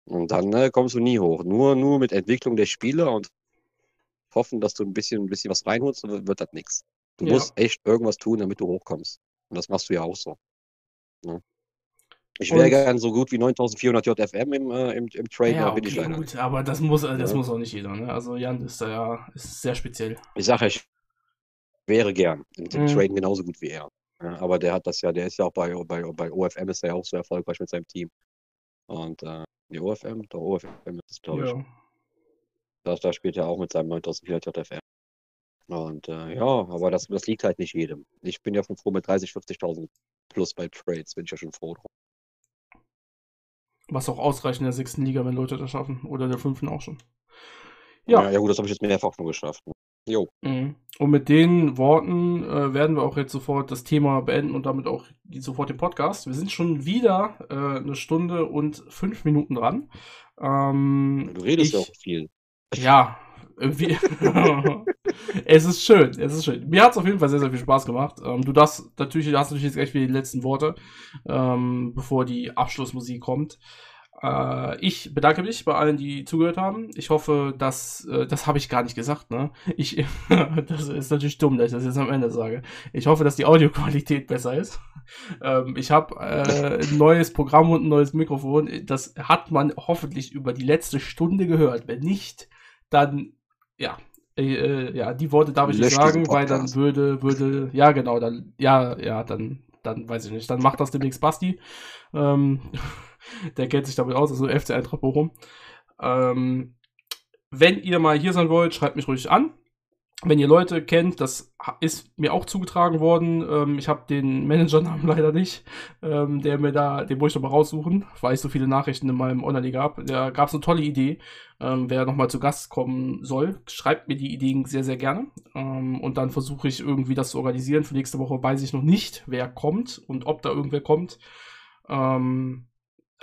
Und dann ne, kommst du nie hoch. Nur, nur mit Entwicklung der Spieler und hoffen, dass du ein bisschen, ein bisschen was reinholst, dann wird, das nichts. Du Ja. musst echt irgendwas tun, damit du hochkommst. Und das machst du ja auch so. Ne? Ich wäre gern so gut wie 9400 JFM im, äh, im, im Trade, Ja, da bin ich okay, leider. gut, aber das muss, das Ja. muss auch nicht jeder. Ne? Also Jan ist da ja ist sehr speziell. Ich sage, ich wäre gern im, im Mhm. Traden genauso gut wie er. Ja, aber der hat das ja, der ist ja auch bei, bei, bei OFM ist er ja auch so erfolgreich mit seinem Team. Und äh, die OFM, doch OFM ist es, glaube ich. Ja. Da, da spielt er auch mit seinem 9400 JFM. Und äh, ja, aber das, das liegt halt nicht jedem. Ich bin ja schon froh mit 30, 50.000 plus bei Trades, bin ich ja schon froh drum. Was auch ausreicht in der sechsten Liga, wenn Leute das schaffen. Oder in der fünften auch schon. Ja, Ja. ja, gut, das habe ich jetzt mehrfach schon geschafft. Jo, Mhm. Und mit den Worten äh, werden wir auch jetzt sofort das Thema beenden und damit auch die, sofort den Podcast. Wir sind schon wieder äh, eine Stunde und fünf Minuten dran. Ähm, du redest ja ich- auch viel. Ja, irgendwie. *laughs* es ist schön, es ist schön. Mir hat es auf jeden Fall sehr, sehr viel Spaß gemacht. Ähm, du darfst natürlich, hast natürlich jetzt gleich wieder die letzten Worte, ähm, bevor die Abschlussmusik kommt. Äh, ich bedanke mich bei allen, die zugehört haben. Ich hoffe, dass, äh, das habe ich gar nicht gesagt, ne? Ich, *laughs* das ist natürlich dumm, dass ich das jetzt am Ende sage. Ich hoffe, dass die Audioqualität besser ist. Ähm, ich habe äh, ein neues Programm und ein neues Mikrofon. Das hat man hoffentlich über die letzte Stunde gehört. Wenn nicht, dann, ja, äh, äh, ja, die Worte darf ich nicht sagen, weil dann würde, würde, ja, genau, dann, ja, ja, dann, dann weiß ich nicht, dann macht das demnächst Basti. Ähm, *laughs* der kennt sich damit aus, also FC Eintracht Bochum. Ähm, wenn ihr mal hier sein wollt, schreibt mich ruhig an. Wenn ihr Leute kennt, das ist mir auch zugetragen worden. Ähm, ich habe den Managernamen *laughs* leider nicht. Ähm, der mir da, den muss ich noch mal raussuchen, weil ich so viele Nachrichten in meinem Online habe. Da gab es eine tolle Idee, ähm, wer nochmal zu Gast kommen soll. Schreibt mir die Ideen sehr, sehr gerne. Ähm, und dann versuche ich irgendwie das zu organisieren. Für nächste Woche weiß ich noch nicht, wer kommt und ob da irgendwer kommt. Ähm,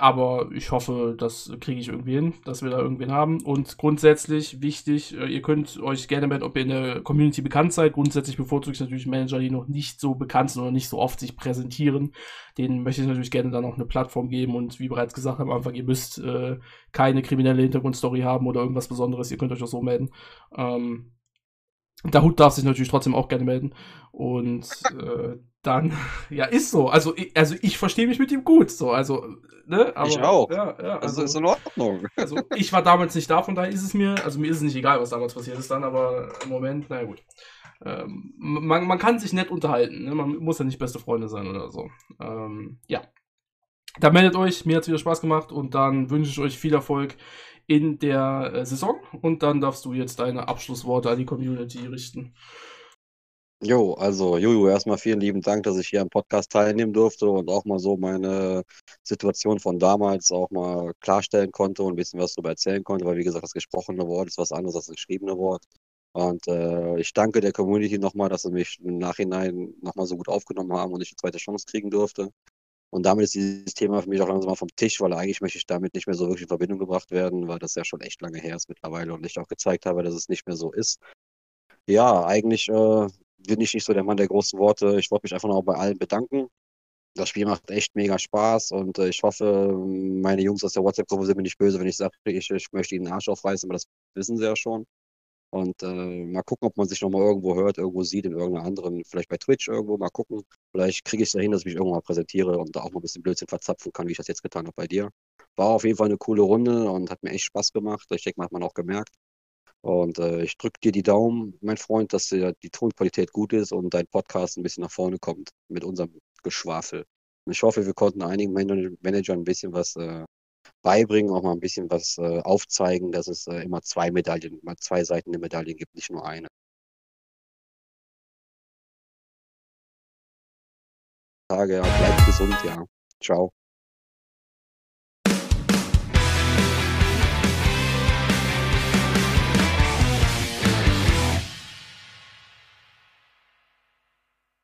aber ich hoffe, das kriege ich irgendwie hin, dass wir da irgendwen haben. Und grundsätzlich wichtig, äh, ihr könnt euch gerne melden, ob ihr in der Community bekannt seid. Grundsätzlich bevorzuge ich natürlich Manager, die noch nicht so bekannt sind oder nicht so oft sich präsentieren. Denen möchte ich natürlich gerne dann auch eine Plattform geben. Und wie bereits gesagt am Anfang, ihr müsst äh, keine kriminelle Hintergrundstory haben oder irgendwas Besonderes. Ihr könnt euch auch so melden. Ähm, der Hut darf sich natürlich trotzdem auch gerne melden. Und äh, dann, ja, ist so. Also, ich, also ich verstehe mich mit ihm gut. So, also, ne? Aber, Ich auch. Ja, ja, Also also, ist in Ordnung. also ich war damals nicht da, von daher ist es mir, also mir ist es nicht egal, was damals passiert ist dann, aber im Moment, naja gut. Ähm, man, man kann sich nett unterhalten, ne? man muss ja nicht beste Freunde sein oder so. Ähm, ja. Da meldet euch, mir hat es wieder Spaß gemacht und dann wünsche ich euch viel Erfolg in der äh, Saison und dann darfst du jetzt deine Abschlussworte an die Community richten. Jo, also Juju, erstmal vielen lieben Dank, dass ich hier am Podcast teilnehmen durfte und auch mal so meine Situation von damals auch mal klarstellen konnte und ein bisschen was darüber erzählen konnte, weil wie gesagt, das gesprochene Wort ist was anderes als das geschriebene Wort. Und äh, ich danke der Community nochmal, dass sie mich im Nachhinein nochmal so gut aufgenommen haben und ich eine zweite Chance kriegen durfte. Und damit ist dieses Thema für mich auch langsam mal vom Tisch, weil eigentlich möchte ich damit nicht mehr so wirklich in Verbindung gebracht werden, weil das ja schon echt lange her ist mittlerweile und ich auch gezeigt habe, dass es nicht mehr so ist. Ja, eigentlich äh, bin ich nicht so der Mann der großen Worte. Ich wollte mich einfach noch bei allen bedanken. Das Spiel macht echt mega Spaß und äh, ich hoffe, meine Jungs aus der WhatsApp-Gruppe sind mir nicht böse, wenn ich sage, ich, ich möchte ihnen den Arsch aufreißen, aber das wissen sie ja schon. Und äh, mal gucken, ob man sich nochmal irgendwo hört, irgendwo sieht, in irgendeiner anderen, vielleicht bei Twitch irgendwo, mal gucken. Vielleicht kriege ich es dahin, dass ich mich irgendwann mal präsentiere und da auch mal ein bisschen Blödsinn verzapfen kann, wie ich das jetzt getan habe bei dir. War auf jeden Fall eine coole Runde und hat mir echt Spaß gemacht. Ich denke mal, hat man auch gemerkt. Und äh, ich drücke dir die Daumen, mein Freund, dass dir die Tonqualität gut ist und dein Podcast ein bisschen nach vorne kommt mit unserem Geschwafel. Ich hoffe, wir konnten einigen Managern ein bisschen was äh, beibringen, auch mal ein bisschen was äh, aufzeigen, dass es äh, immer zwei Medaillen, immer zwei Seiten der Medaillen gibt, nicht nur eine. Tage, ja, bleibt gesund, ja. Ciao.